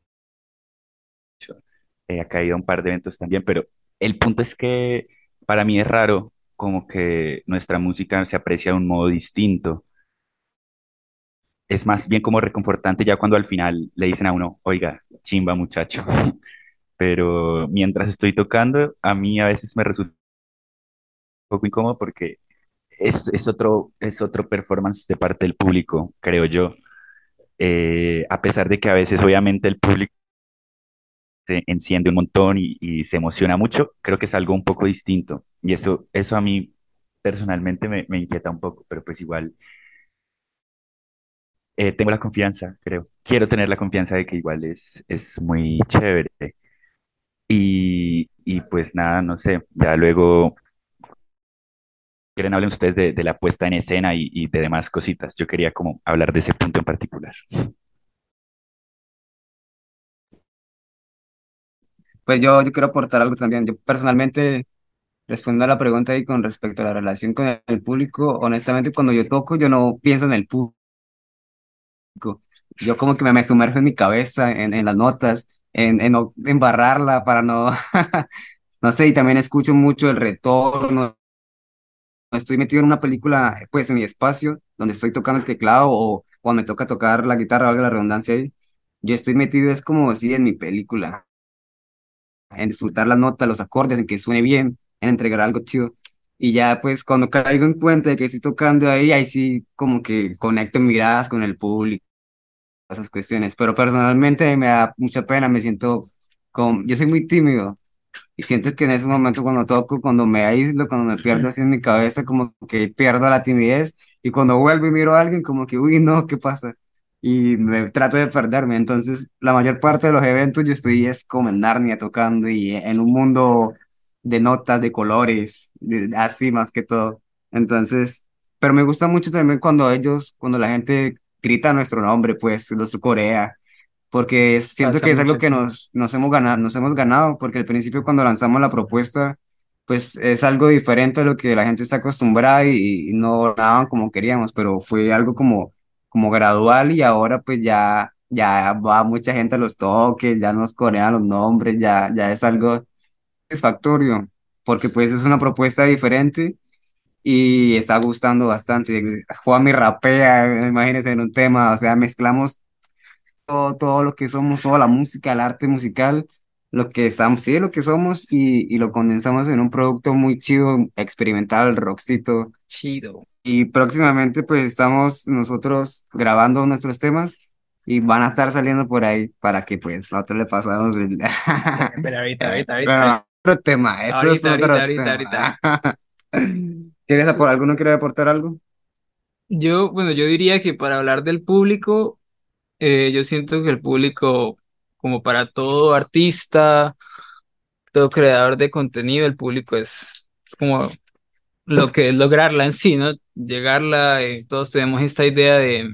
Eh, ha caído un par de eventos también, pero el punto es que para mí es raro como que nuestra música se aprecia de un modo distinto. Es más bien como reconfortante ya cuando al final le dicen a uno, oiga, chimba muchacho. [LAUGHS] Pero mientras estoy tocando, a mí a veces me resulta un poco incómodo porque es, es otro, es otro performance de parte del público, creo yo. Eh, a pesar de que a veces obviamente el público se enciende un montón y, y se emociona mucho, creo que es algo un poco distinto. Y eso, eso a mí personalmente me, me inquieta un poco, pero pues igual eh, tengo la confianza, creo. Quiero tener la confianza de que igual es, es muy chévere. Y, y pues nada, no sé, ya luego quieren hablar ustedes de, de la puesta en escena y, y de demás cositas. Yo quería como hablar de ese punto en particular. Pues yo, yo quiero aportar algo también. Yo personalmente, respondiendo a la pregunta y con respecto a la relación con el público, honestamente cuando yo toco, yo no pienso en el público. Yo como que me, me sumerjo en mi cabeza, en, en las notas, en, en no embarrarla para no, [LAUGHS] no sé, y también escucho mucho el retorno. Estoy metido en una película, pues en mi espacio, donde estoy tocando el teclado o cuando me toca tocar la guitarra, valga la redundancia ahí, yo estoy metido, es como así en mi película, en disfrutar las notas, los acordes, en que suene bien, en entregar algo chido. Y ya pues cuando caigo en cuenta de que estoy tocando ahí, ahí sí como que conecto miradas con el público esas cuestiones, pero personalmente me da mucha pena, me siento como, yo soy muy tímido y siento que en ese momento cuando toco, cuando me aíslo, cuando me pierdo así en mi cabeza, como que pierdo la timidez y cuando vuelvo y miro a alguien como que, uy, no, ¿qué pasa? Y me trato de perderme, entonces la mayor parte de los eventos yo estoy es como en Narnia tocando y en un mundo de notas, de colores, de- así más que todo. Entonces, pero me gusta mucho también cuando ellos, cuando la gente grita nuestro nombre, pues, los Corea, porque es- siento Pasa que es algo que nos, nos hemos ganado, nos hemos ganado, porque al principio cuando lanzamos la propuesta, pues es algo diferente a lo que la gente está acostumbrada y, y no daban como queríamos, pero fue algo como, como gradual y ahora pues ya, ya va mucha gente a los toques, ya nos corean los nombres, ya, ya es algo satisfactorio, porque pues es una propuesta diferente y está gustando bastante. Juanmi rapea, imagínense en un tema, o sea, mezclamos todo, todo lo que somos, toda la música, el arte musical, lo que estamos, sí, lo que somos y, y lo condensamos en un producto muy chido, experimental, rockcito. Chido. Y próximamente pues estamos nosotros grabando nuestros temas y van a estar saliendo por ahí para que pues nosotros le pasamos el... [LAUGHS] Pero ahorita, ahorita, ahorita. Pero otro tema, eso es Ahorita, otro ahorita, ahorita, tema. [LAUGHS] ¿Quieres apor- alguno quiere aportar algo? Yo, bueno, yo diría que para hablar del público, eh, yo siento que el público, como para todo artista, todo creador de contenido, el público es, es como lo que es lograrla en sí, ¿no? Llegarla, eh, todos tenemos esta idea de,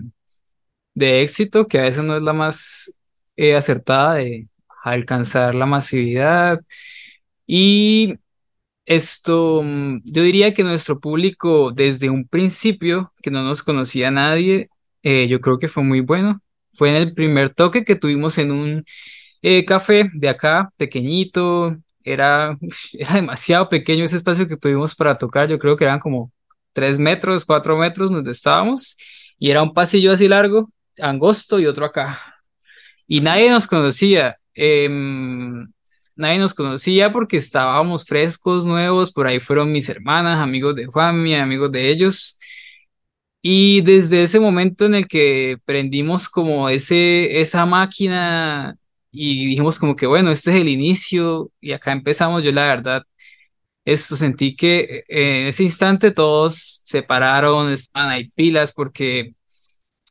de éxito que a veces no es la más eh, acertada de alcanzar la masividad. Y esto, mm, yo diría que nuestro público desde un principio, que no nos conocía nadie, eh, yo creo que fue muy bueno. Fue en el primer toque que tuvimos en un eh, café de acá, pequeñito. Era, [LAUGHS] era demasiado pequeño ese espacio que tuvimos para tocar. Yo creo que eran como tres metros, cuatro metros donde estábamos. Y era un pasillo así largo, angosto y otro acá y nadie nos conocía. em, nadie nos conocía porque estábamos frescos, nuevos. Por ahí fueron mis hermanas, amigos de Juanmi, amigos de ellos. Y desde ese momento en el que prendimos como ese, esa máquina y dijimos como que bueno, este es el inicio y acá empezamos, yo la verdad, esto sentí que eh, en ese instante todos se pararon, estaban ahí pilas porque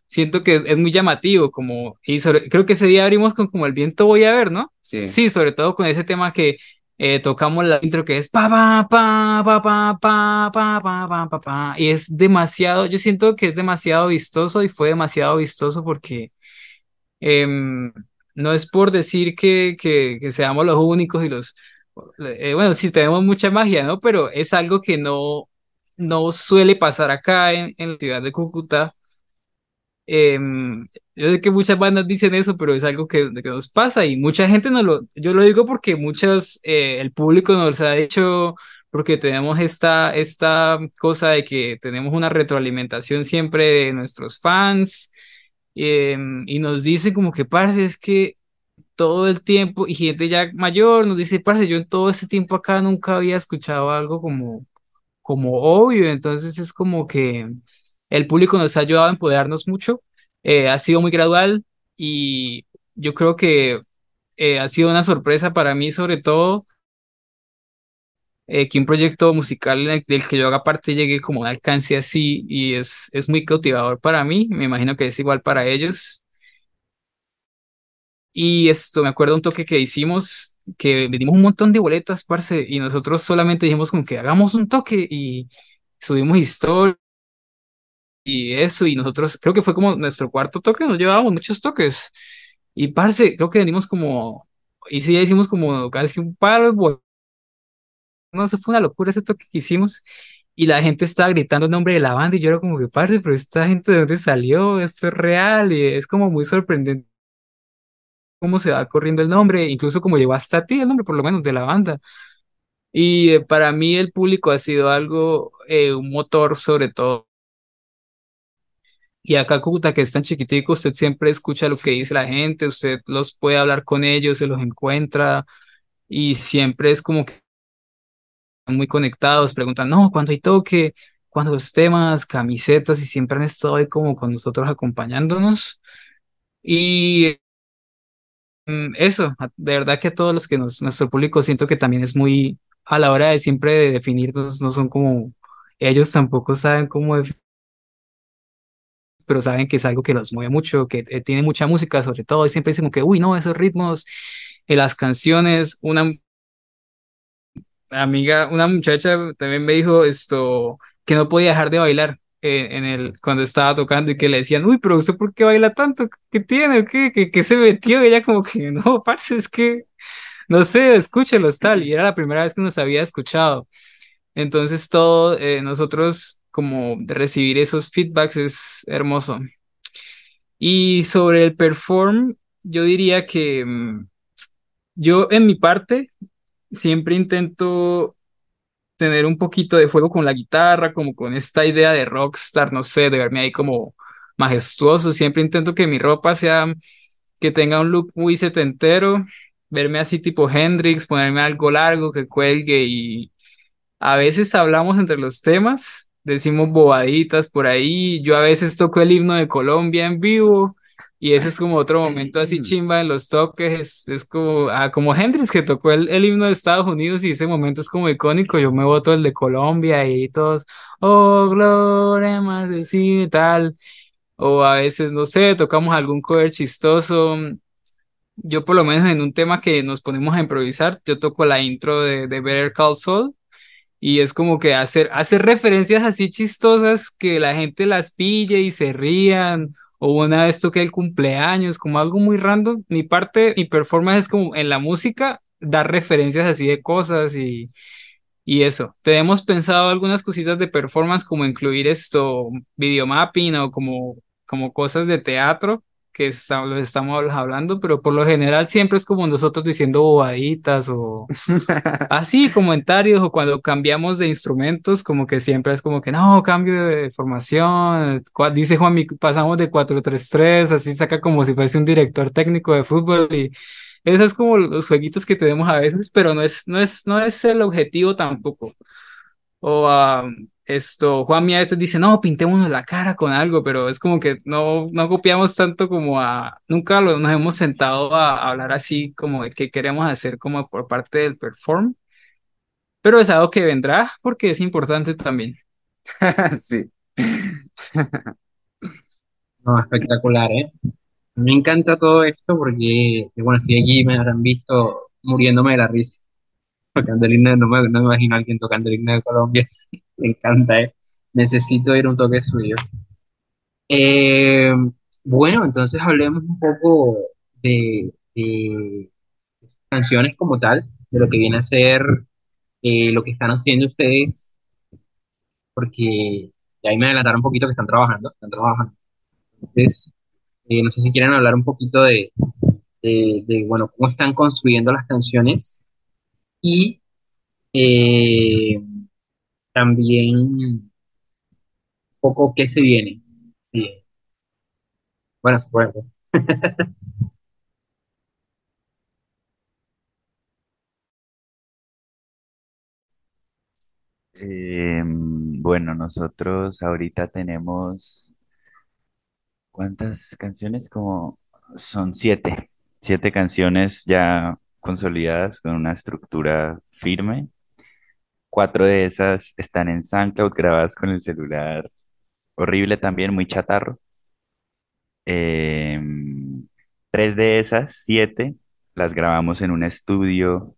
siento que es muy llamativo, como, y sobre- creo que ese día abrimos con como el viento voy a ver, ¿no? Sí. Sí, sobre todo con ese tema que eh, tocamos la intro que es pa pa pa pa pa pa pa pa pa pa pa y es demasiado, yo siento que es demasiado vistoso y fue demasiado vistoso porque em, no es por decir que, que, que seamos los únicos y los, eh, bueno, sí tenemos mucha magia, ¿no? Pero es algo que no, no suele pasar acá en, en la ciudad de Cúcuta Em, yo sé que muchas bandas dicen eso, pero es algo que, que nos pasa y mucha gente no lo, yo lo digo porque muchos, eh, el público nos ha dicho porque tenemos esta, esta cosa de que tenemos una retroalimentación siempre de nuestros fans em, y nos dicen como que, parce, es que todo el tiempo, y gente ya mayor nos dice, parce, yo en todo ese tiempo acá nunca había escuchado algo como, como obvio, entonces es como que el público nos ha ayudado a empoderarnos mucho, eh, ha sido muy gradual y yo creo que eh, ha sido una sorpresa para mí sobre todo eh, que un proyecto musical del que yo haga parte llegue como a un alcance así y es, es muy cautivador para mí, me imagino que es igual para ellos. Y esto, me acuerdo un toque que hicimos, que vendimos un montón de boletas, parce, y nosotros solamente dijimos como que hagamos un toque y subimos historia y eso, y nosotros, creo que fue como nuestro cuarto toque, nos llevábamos muchos toques. Y parce, creo que vendimos como, y sí, hicimos como casi un par de no, eso fue una locura ese toque que hicimos. Y la gente estaba gritando el nombre de la banda y yo era como que, parce, pero esta gente de dónde salió, esto es real y es como muy sorprendente cómo se va corriendo el nombre, incluso como llegó hasta ti el nombre, por lo menos, de la banda. Y eh, para mí el público ha sido algo, eh, un motor sobre todo. Y acá Cúcuta, que es tan chiquitico, usted siempre escucha lo que dice la gente, usted los puede hablar con ellos, se los encuentra y siempre es como que muy conectados, preguntan, no, cuando hay toque, cuando los temas, camisetas y siempre han estado ahí como con nosotros acompañándonos. Y Eso, a- de verdad que a todos los que nos, nuestro público siento que también es muy, a la hora de siempre de definirnos, no son como, ellos tampoco saben cómo, pero saben que es algo que los mueve mucho, que eh, tiene mucha música sobre todo, y siempre dicen que, uy, no, esos ritmos, eh, las canciones, una amiga, una muchacha también me dijo esto, que no podía dejar de bailar. En el, cuando estaba tocando y que le decían, uy, pero usted ¿por qué baila tanto? ¿Qué tiene? ¿O ¿Qué, qué, qué se metió? Y ella como que, [LAUGHS] no, parce, es que no sé, escúchelos tal, y era la primera vez que nos había escuchado. Entonces todo, eh, nosotros como recibir esos feedbacks es hermoso. Y sobre el perform, yo diría que mm, yo en mi parte siempre intento tener un poquito de juego con la guitarra, como con esta idea de rockstar, no sé, de verme ahí como majestuoso. Siempre intento que mi ropa sea, que tenga un look muy setentero, verme así tipo Hendrix, ponerme algo largo que cuelgue y a veces hablamos entre los temas, decimos bobaditas por ahí. Yo a veces toco el himno de Colombia en vivo. Y ese es como otro momento así chimba en los toques, es, es como, ah, como Hendrix que tocó el, el himno de Estados Unidos y ese momento es como icónico, yo me boto el de Colombia y todos, oh, gloria más y tal, o a veces, no sé, tocamos algún cover chistoso, yo por lo menos en un tema que nos ponemos a improvisar, yo toco la intro de, de Better Call Saul y es como que hacer, hacer referencias así chistosas que la gente las pille y se rían. O una vez toqué el cumpleaños, como algo muy random. Mi parte, mi performance es como en la música, dar referencias así de cosas y, y eso. Tenemos pensado algunas cositas de performance, como incluir esto, videomapping o como, como cosas de teatro que está- los estamos hablando, pero por lo general siempre es como nosotros diciendo bobaditas o [LAUGHS] Así, comentarios o cuando cambiamos de instrumentos, como que siempre es como que no, cambio de formación. Dice Juan, pasamos de cuatro tres tres así saca como si fuese un director técnico de fútbol y esos es como los jueguitos que tenemos a veces, pero no es, no es, no es el objetivo tampoco. O ah, esto, Juan a veces dice, no, pintémonos la cara con algo, pero es como que no, no copiamos tanto como a, nunca lo, nos hemos sentado a, a hablar así como de qué queremos hacer como por parte del perform, pero es algo que vendrá porque es importante también. [LAUGHS] Sí. [LAUGHS] No, espectacular, ¿eh? Me encanta todo esto porque, bueno, si aquí me habrán visto muriéndome de la risa. [LAUGHS] Himno, no me, no me imagino a alguien tocando el himno de Colombia. sí, [LAUGHS] Me encanta, ¿eh? Necesito ir un toque suyo. Eh, bueno, entonces hablemos un poco de, de canciones como tal, de lo que viene a ser eh, lo que están haciendo ustedes, porque ahí me adelantaron un poquito que están trabajando, están trabajando. Entonces, eh, no sé si quieren hablar un poquito de, de, de, bueno, cómo están construyendo las canciones y Eh, también un poco qué se viene. Sí, bueno, puede. pues. [LAUGHS] Em, bueno, nosotros ahorita tenemos, ¿cuántas canciones? Como son siete, siete canciones ya consolidadas con una estructura firme. Cuatro de esas están en SoundCloud grabadas con el celular horrible también, muy chatarro. Em, tres de esas, siete, las grabamos en un estudio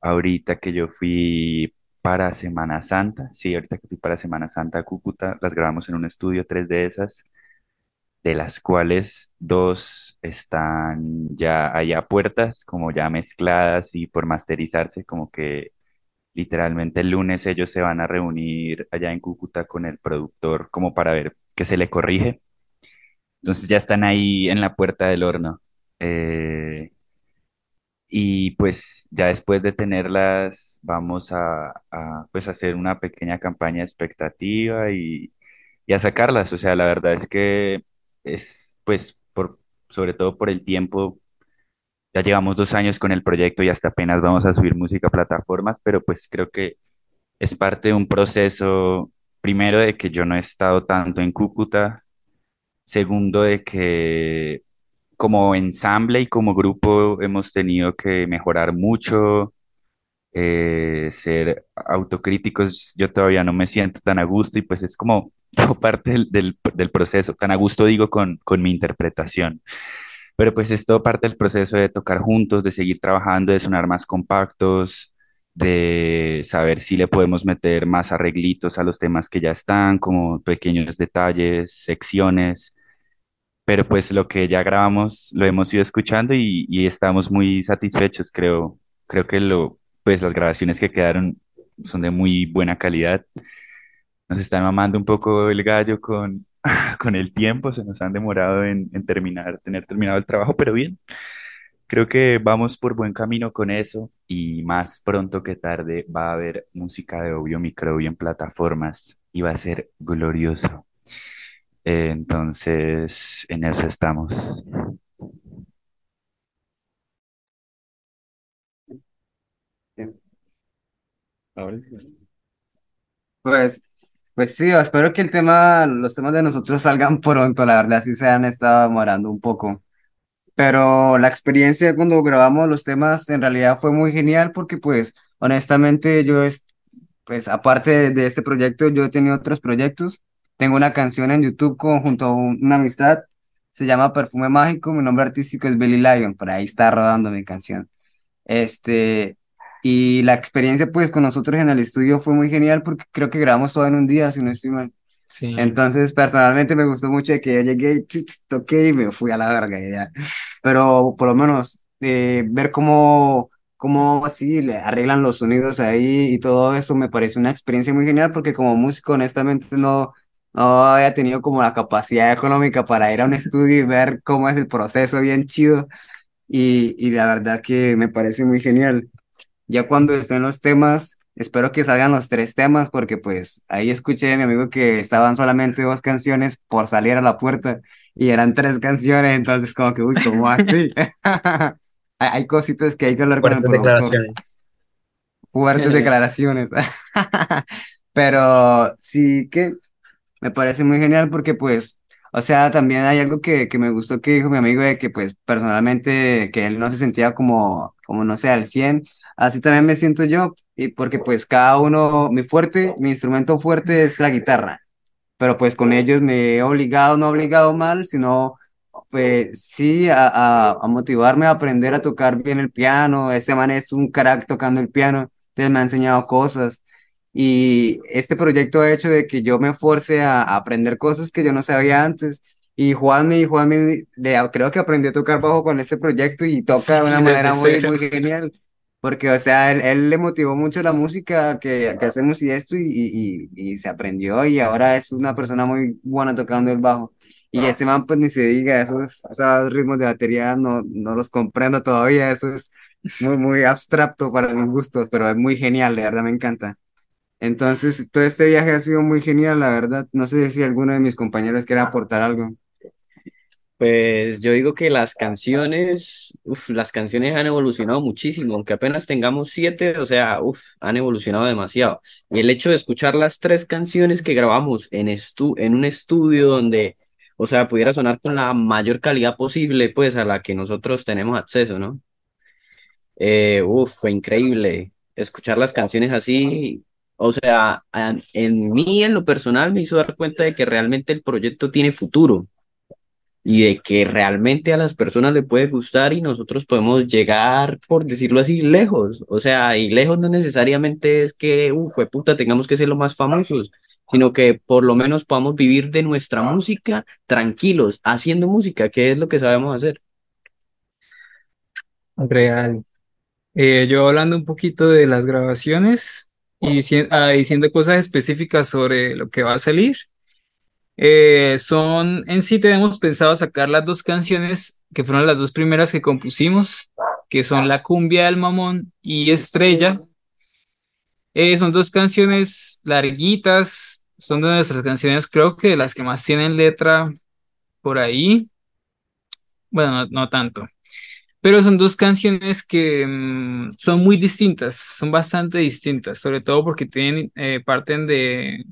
ahorita que yo fui para Semana Santa. Sí, ahorita que fui para Semana Santa a Cúcuta, las grabamos en un estudio, tres de esas, de las cuales dos están ya allá puertas, como ya mezcladas y por masterizarse, como que literalmente el lunes ellos se van a reunir allá en Cúcuta con el productor como para ver qué se le corrige. Entonces ya están ahí en la puerta del horno. Eh, y pues ya después de tenerlas, vamos a, pues hacer una pequeña campaña expectativa y, a sacarlas. O sea, la verdad es que es pues sobre todo por el tiempo, ya llevamos dos años con el proyecto y hasta apenas vamos a subir música a plataformas, pero pues creo que es parte de un proceso, primero de que yo no he estado tanto en Cúcuta, segundo de que como ensamble y como grupo hemos tenido que mejorar mucho, eh, ser autocríticos. Yo todavía no me siento tan a gusto y pues es como [LAUGHS] todo parte del, del- del proceso. Tan a gusto digo con, con mi interpretación. Pero pues es todo parte del proceso de tocar juntos, de seguir trabajando, de sonar más compactos, de saber si le podemos meter más arreglitos a los temas que ya están, como pequeños detalles, secciones pero pues lo que ya grabamos lo hemos ido escuchando y, estamos muy satisfechos, creo. Creo que lo, pues las grabaciones que quedaron son de muy buena calidad. Nos están mamando un poco el gallo con, [LAUGHS] con el tiempo, se nos han demorado en, terminar, tener terminado el trabajo, pero bien. Creo que vamos por buen camino con eso y más pronto que tarde va a haber música de Obvio Microbio en plataformas y va a ser glorioso. Entonces, en eso estamos. Pues, pues sí, espero que el tema, los temas de nosotros salgan [LAUGHS] pronto, la verdad, sí se han estado demorando un poco. Pero la experiencia cuando grabamos los temas en realidad fue muy genial porque pues honestamente yo es, pues aparte de, este proyecto yo he tenido otros proyectos. Tengo una canción en YouTube con, junto a un- una amistad, se llama Perfume Mágico, mi nombre artístico es Billy Lion, por ahí está rodando mi canción. Este, y la experiencia pues con nosotros en el estudio fue muy genial porque creo que grabamos todo en un día, si no estoy mal. Sí. Entonces, personalmente me gustó mucho de que yo llegué, toqué y me fui a la verga ya. Pero por lo menos eh, ver cómo, cómo así le arreglan los sonidos ahí y todo eso me parece una experiencia muy genial porque como músico honestamente no, no había tenido como la capacidad económica para ir a un estudio y ver cómo es el proceso bien chido y, y la verdad que me parece muy genial. Ya cuando estén los temas, espero que salgan los tres temas, porque pues ahí escuché de mi amigo que estaban solamente dos canciones por salir a la puerta y eran tres canciones, entonces como que, uy, ¿cómo así? [LAUGHS] [LAUGHS] Hay cositas que hay que hablar con el Fuertes productor. declaraciones. Fuertes [LAUGHS] declaraciones. Pero sí que me parece muy genial porque pues, o sea, también hay algo que, que me gustó que dijo mi amigo de que pues personalmente que él no se sentía como, como no sé, al cien Así también me siento yo y porque pues cada uno, mi fuerte, mi instrumento fuerte es la guitarra pero pues con ellos me he obligado, no obligado mal, sino pues sí a, a, a motivarme a aprender a tocar bien el piano. Este man es un crack tocando el piano, entonces me ha enseñado cosas. Y este proyecto ha hecho de que yo me force a, a aprender cosas que yo no sabía antes. Y Juanmi, Juanmi, le- creo que aprendió a tocar bajo con este proyecto y toca de Sí, una desde manera muy, muy genial. Porque, o sea, él, él le motivó mucho la música que, que hacemos y esto, y, y, y se aprendió, y ahora es una persona muy buena tocando el bajo. Y ese man, pues ni se diga, esos, esos ritmos de batería no, no los comprendo todavía, esos, muy, muy abstracto para mis gustos, pero es muy genial, de verdad me encanta. Entonces, todo este viaje ha sido muy genial, la verdad. No sé si alguno de mis compañeros quiere aportar algo. Pues yo digo que las canciones, uf, las canciones han evolucionado muchísimo, aunque apenas tengamos siete, o sea, uf, han evolucionado demasiado. Y el hecho de escuchar las tres canciones que grabamos en, estu en un estudio donde, o sea, pudiera sonar con la mayor calidad posible, pues a la que nosotros tenemos acceso, ¿no? Eh, uf, fue increíble escuchar las canciones así. O sea, a- en mí, en lo personal, me hizo dar cuenta de que realmente el proyecto tiene futuro y de que realmente a las personas le puede gustar y nosotros podemos llegar, por decirlo así, lejos. O sea, y lejos no necesariamente es que, uh, puta, tengamos que ser los más famosos, sino que por lo menos podamos vivir de nuestra música tranquilos, haciendo música, que es lo que sabemos hacer. Real. Eh, yo hablando un poquito de las grabaciones y ah, diciendo cosas específicas sobre lo que va a salir. Eh, son, en sí tenemos pensado sacar las dos canciones que fueron las dos primeras que compusimos, que son La Cumbia del Mamón y Estrella. Eh, son dos canciones larguitas, son de nuestras canciones, creo que de las que más tienen letra por ahí. Bueno, no, no tanto. Pero son dos canciones que mm, son muy distintas, son bastante distintas, sobre todo porque tienen, eh, parten de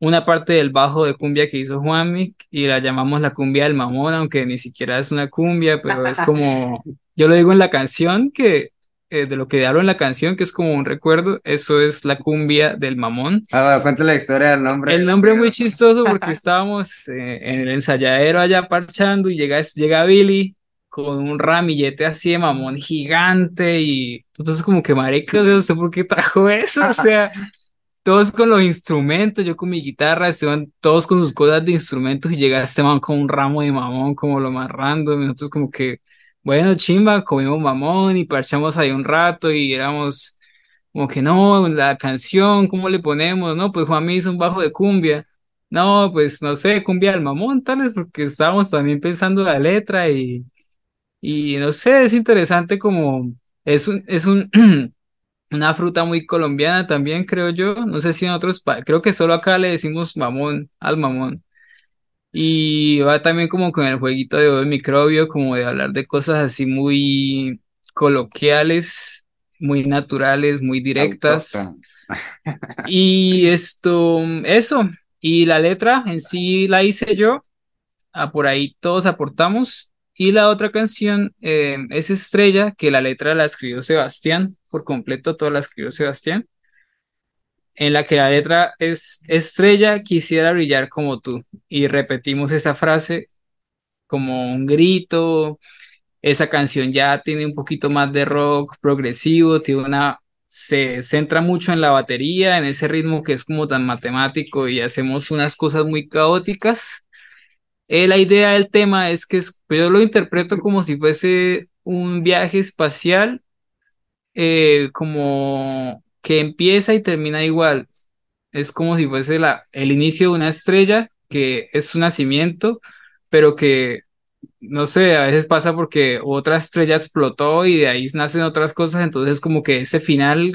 una parte del bajo de cumbia que hizo Juanmi y la llamamos la cumbia del mamón, aunque ni siquiera es una cumbia, pero es como, [LAUGHS] yo lo digo en la canción, que eh, de lo que hablo en la canción, que es como un recuerdo, eso es la cumbia del mamón. Ahora, cuenta la historia del nombre. El nombre es muy chistoso porque estábamos eh, en el ensayadero allá parchando y llega, llega Billy con un ramillete así de mamón gigante y entonces como que marica, no sé por qué trajo eso, o sea, todos con los instrumentos, yo con mi guitarra, Esteban, todos con sus cosas de instrumentos y llega este man con un ramo de mamón como lo más random nosotros como que, bueno, chimba, comimos mamón y parchamos ahí un rato y éramos como que no, la canción, ¿cómo le ponemos? No, pues Juan me hizo un bajo de cumbia. No, pues no sé, cumbia del mamón, tal vez, porque estábamos también pensando la letra y, y no sé, es interesante como es un, es un, [CLEARS THROAT] una fruta muy colombiana también, creo yo. No sé si en otros países, creo que solo acá le decimos mamón al mamón. Y va también como con el jueguito de el microbio, como de hablar de cosas así muy coloquiales, muy naturales, muy directas. Y esto, eso. Y la letra en sí la hice yo. Ah, por ahí todos aportamos. Y la otra canción eh, es Estrella, que la letra la escribió Sebastián, por completo toda la escribió Sebastián, en la que la letra es Estrella, quisiera brillar como tú. Y repetimos esa frase como un grito. Esa canción ya tiene un poquito más de rock progresivo, tiene una, se centra mucho en la batería, en ese ritmo que es como tan matemático y hacemos unas cosas muy caóticas. Eh, la idea del tema es que es- yo lo interpreto como si fuese un viaje espacial, eh, como que empieza y termina igual. Es como si fuese la, el inicio de una estrella, que es su nacimiento, pero que, no sé, a veces pasa porque otra estrella explotó y de ahí nacen otras cosas, entonces como que ese final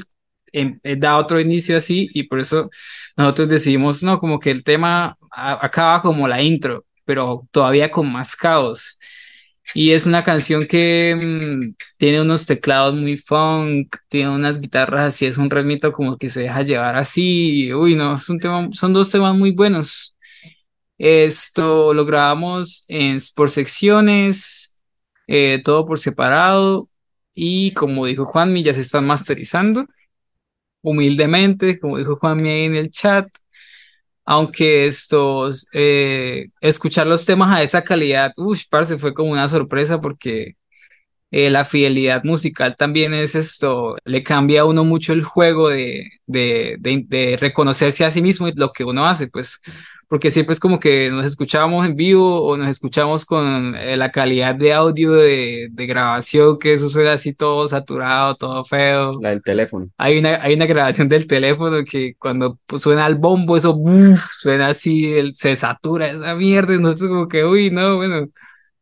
em- eh, da otro inicio así y por eso nosotros decidimos, no, como que el tema acaba como la intro, pero todavía con más caos. Y es una canción que mm, tiene unos teclados muy funk, tiene unas guitarras así, es un ritmito como que se deja llevar así. Uy, no, es un tema, son dos temas muy buenos. Esto lo grabamos en, por secciones, eh, todo por separado. Y como dijo Juanmi, ya se están masterizando humildemente, como dijo Juanmi ahí en el chat. Aunque estos, eh, escuchar los temas a esa calidad, uff, parce, fue como una sorpresa porque eh, la fidelidad musical también es esto, le cambia a uno mucho el juego de, de, de, de reconocerse a sí mismo y lo que uno hace, pues, porque siempre es como que nos escuchamos en vivo o nos escuchamos con eh, la calidad de audio de, de grabación, que eso suena así todo saturado, todo feo. La del teléfono. Hay una, hay una grabación del teléfono que cuando pues, suena el bombo, eso ¡buf! suena así, el- se satura esa mierda, y nosotros como que, uy, no, bueno,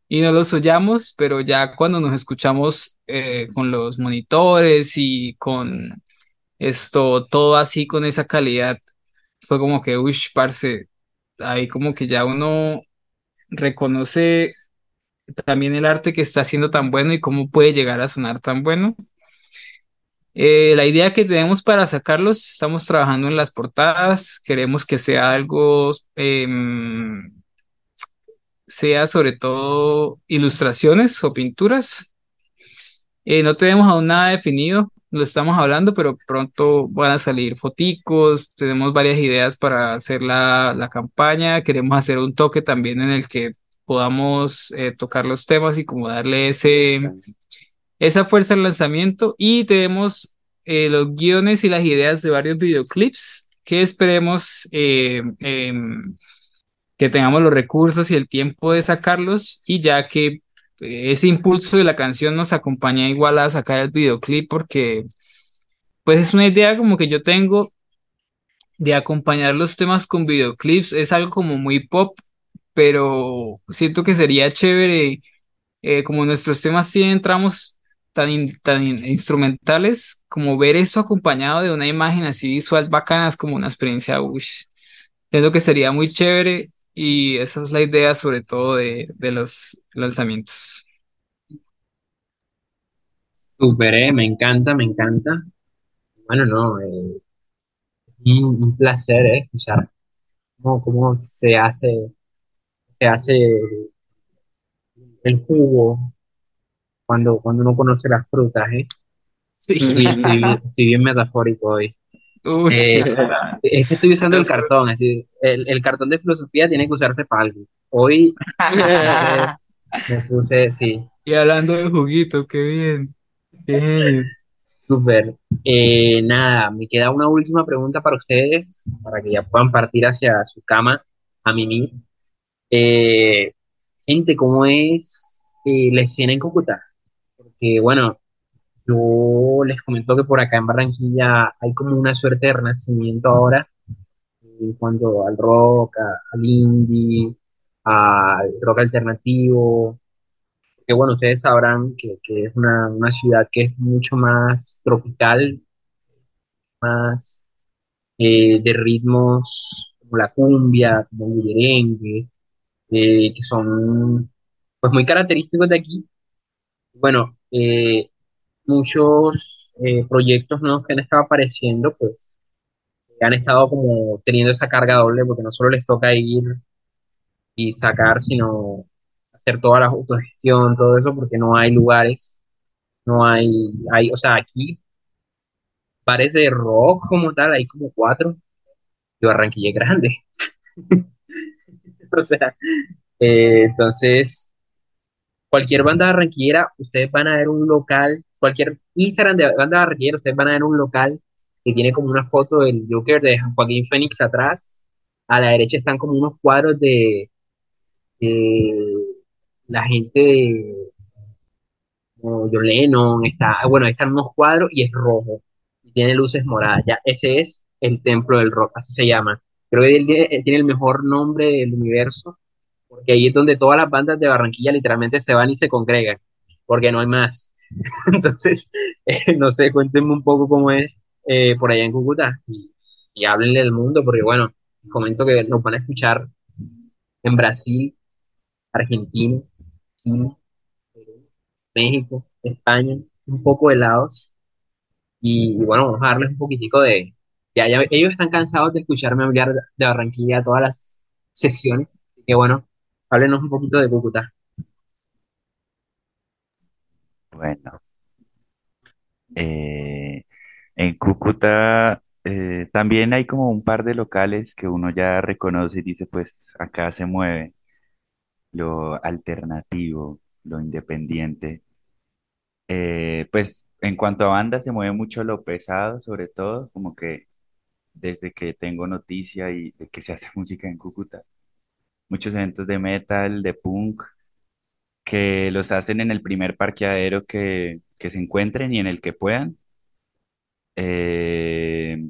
y no los oyamos, pero ya cuando nos escuchamos eh, con los monitores y con esto, todo así con esa calidad, fue como que, uy, parce, ahí como que ya uno reconoce también el arte que está haciendo tan bueno y cómo puede llegar a sonar tan bueno. Eh, la idea que tenemos para sacarlos, estamos trabajando en las portadas, queremos que sea algo, em, sea sobre todo ilustraciones o pinturas. Eh, no tenemos aún nada definido, lo estamos hablando, pero pronto van a salir foticos, tenemos varias ideas para hacer la, la campaña, queremos hacer un toque también en el que podamos eh, tocar los temas y como darle ese, esa fuerza al lanzamiento. Y tenemos eh, los guiones y las ideas de varios videoclips que esperemos eh, em, que tengamos los recursos y el tiempo de sacarlos. Y ya que ese impulso de la canción nos acompaña igual a sacar el videoclip porque pues es una idea como que yo tengo de acompañar los temas con videoclips, es algo como muy pop, pero siento que sería chévere, eh, como nuestros temas tienen tramos tan, in- tan in- instrumentales, como ver eso acompañado de una imagen así visual bacana, es como una experiencia, uy, siento que sería muy chévere y esa es la idea sobre todo de, de los lanzamientos. Súper, eh, me encanta, me encanta. Bueno, no, eh, un, un placer, eh, escuchar cómo, cómo se hace, se hace el jugo cuando, cuando uno conoce las frutas, eh. Sí. Estoy bien, estoy bien metafórico hoy. Uy, Eh, [LAUGHS] es que estoy usando el cartón, así, el, el cartón de filosofía tiene que usarse para algo. Hoy [LAUGHS] me puse, sí, y hablando de juguito, qué bien, qué genio. súper. Eh, nada, me queda una última pregunta para ustedes, para que ya puedan partir hacia su cama a mimir. Eh, gente, ¿cómo es eh, la escena en Cúcuta? Porque, bueno, yo les comento que por acá en Barranquilla hay como una suerte de renacimiento ahora en cuanto al rock, al indie, al rock alternativo. Que bueno, ustedes sabrán que, que es una, una ciudad que es mucho más tropical, más eh, de ritmos como la cumbia, como el merengue, eh, que son pues muy característicos de aquí. Bueno, eh, muchos eh, proyectos nuevos que han estado apareciendo, pues han estado como teniendo esa carga doble, porque no solo les toca ir y sacar, sino hacer toda la autogestión, todo eso, porque no hay lugares, no hay, hay, o sea, aquí parece rock como tal, hay como cuatro, y Barranquilla grande, [LAUGHS] o sea, eh, entonces, cualquier banda barranquillera, ustedes van a ver un local, cualquier Instagram de banda barranquillera, ustedes van a ver un local que tiene como una foto del Joker de Joaquín Phoenix atrás, a la derecha están como unos cuadros de, la gente de como John Lennon, está, bueno, están unos cuadros y es rojo, y tiene luces moradas, ya, ese es el templo del rock, así se llama. Creo que él tiene el mejor nombre del universo, porque ahí es donde todas las bandas de Barranquilla literalmente se van y se congregan, porque no hay más. [LAUGHS] Entonces, eh, no sé, cuéntenme un poco cómo es eh, por allá en Cúcuta y, y háblenle del mundo, porque bueno, comento que nos van a escuchar en Brasil, Argentina, Chile, Perú, México, España, un poco de Laos. Y, bueno, vamos a darles un poquitico de... Ya, ya, ellos están cansados de escucharme hablar de Barranquilla todas las sesiones. Que bueno, háblenos un poquito de Cúcuta. Bueno, eh, en Cúcuta eh, también hay como un par de locales que uno ya reconoce y dice, pues acá se mueve lo alternativo, lo independiente. Eh, pues en cuanto a banda se mueve mucho lo pesado, sobre todo, como que desde que tengo noticia y de que se hace [LAUGHS] música en Cúcuta, muchos eventos de metal, de punk, que los hacen en el primer parqueadero que, que se encuentren y en el que puedan. Eh,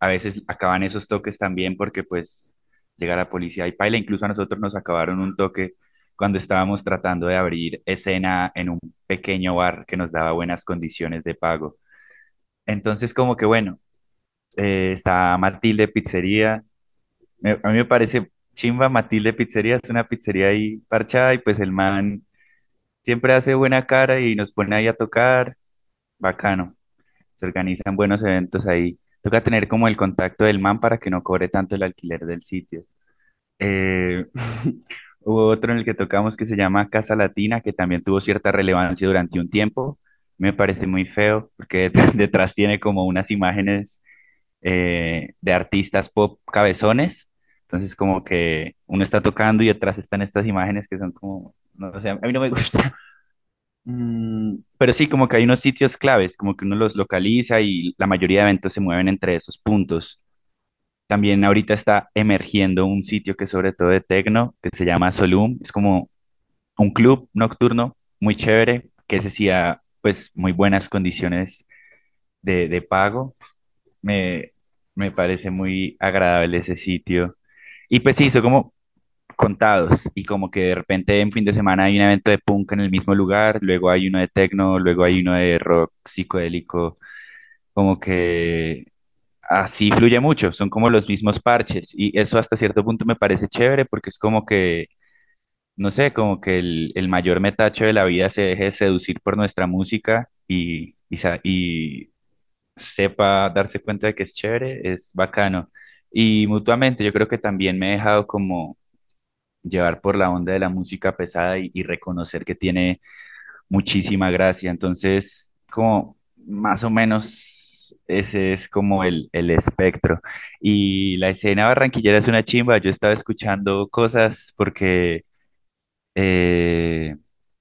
a veces acaban esos toques también porque pues llega la policía y paila, incluso a nosotros nos acabaron un toque cuando estábamos tratando de abrir escena en un pequeño bar que nos daba buenas condiciones de pago. Entonces, como que bueno, eh, está Matilde Pizzería. A mí me parece chimba, Matilde Pizzería es una pizzería ahí parchada y pues el man siempre hace buena cara y nos pone ahí a tocar, bacano. Se organizan buenos eventos ahí. Toca tener como el contacto del man para que no cobre tanto el alquiler del sitio. Eh, [LAUGHS] hubo otro en el que tocamos que se llama Casa Latina, que también tuvo cierta relevancia durante un tiempo. Me parece muy feo porque [LAUGHS] detrás tiene como unas imágenes eh, de artistas pop cabezones. Entonces como que uno está tocando y detrás están estas imágenes que son como, no sé, a mí no me [LAUGHS] gusta. Mm, pero sí, como que hay unos sitios claves, como que uno los localiza y la mayoría de eventos se mueven entre esos puntos. También ahorita está emergiendo un sitio que sobre todo de tecno, que se llama Solum. Es como un club nocturno muy chévere, que sí da, pues muy buenas condiciones de, de pago. Me, me parece muy agradable ese sitio. Y pues son como contados y como que de repente en fin de semana hay un evento de punk en el mismo lugar, luego hay uno de techno, luego hay uno de rock psicodélico, como que así fluye mucho, son como los mismos parches y eso hasta cierto punto me parece chévere porque es como que, no sé, como que el, el mayor metacho de la vida se deje de seducir por nuestra música y, y, y sepa darse cuenta de que es chévere, es bacano. Y mutuamente yo creo que también me he dejado como llevar por la onda de la música pesada y, y reconocer que tiene muchísima gracia. Entonces, como más o menos ese es como el, el espectro. Y la escena barranquillera es una chimba. Yo estaba escuchando cosas porque eh,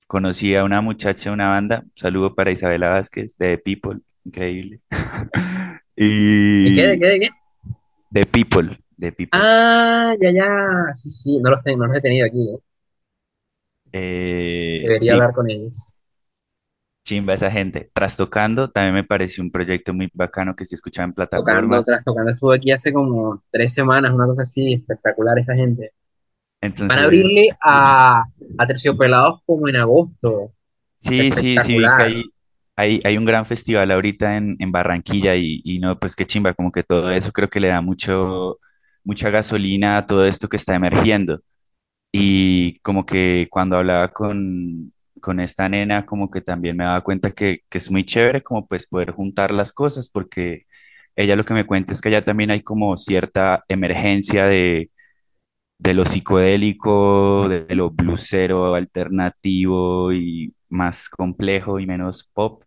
conocí a una muchacha de una banda. Un saludo para Isabela Vázquez de The People. Increíble. [LAUGHS] ¿De qué? ¿De Y qué? ¿De qué? The People, The People. Ah, ya, ya. Sí, sí, no los, tengo, no los he tenido aquí. ¿eh? Eh, Debería sí, hablar con ellos. Chimba esa gente. Trastocando también me pareció un proyecto muy bacano que se escuchaba en Tocando, plataformas. tocando. Estuvo aquí hace como tres semanas, una cosa así, espectacular esa gente. Van a abrirle Entonces, a, a Terciopelados como en agosto. sí, sí, sí, vi que Espectacular. hay, hay, hay un gran festival ahorita en, en Barranquilla y, y no, pues qué chimba, como que todo eso creo que le da mucho, mucha gasolina todo esto que está emergiendo. Y como que cuando hablaba con, con esta nena, como que también me daba cuenta que, que es muy chévere como pues poder juntar las cosas, porque ella lo que me cuenta es que allá también hay como cierta emergencia de, de lo psicodélico, de lo blusero alternativo y más complejo y menos pop.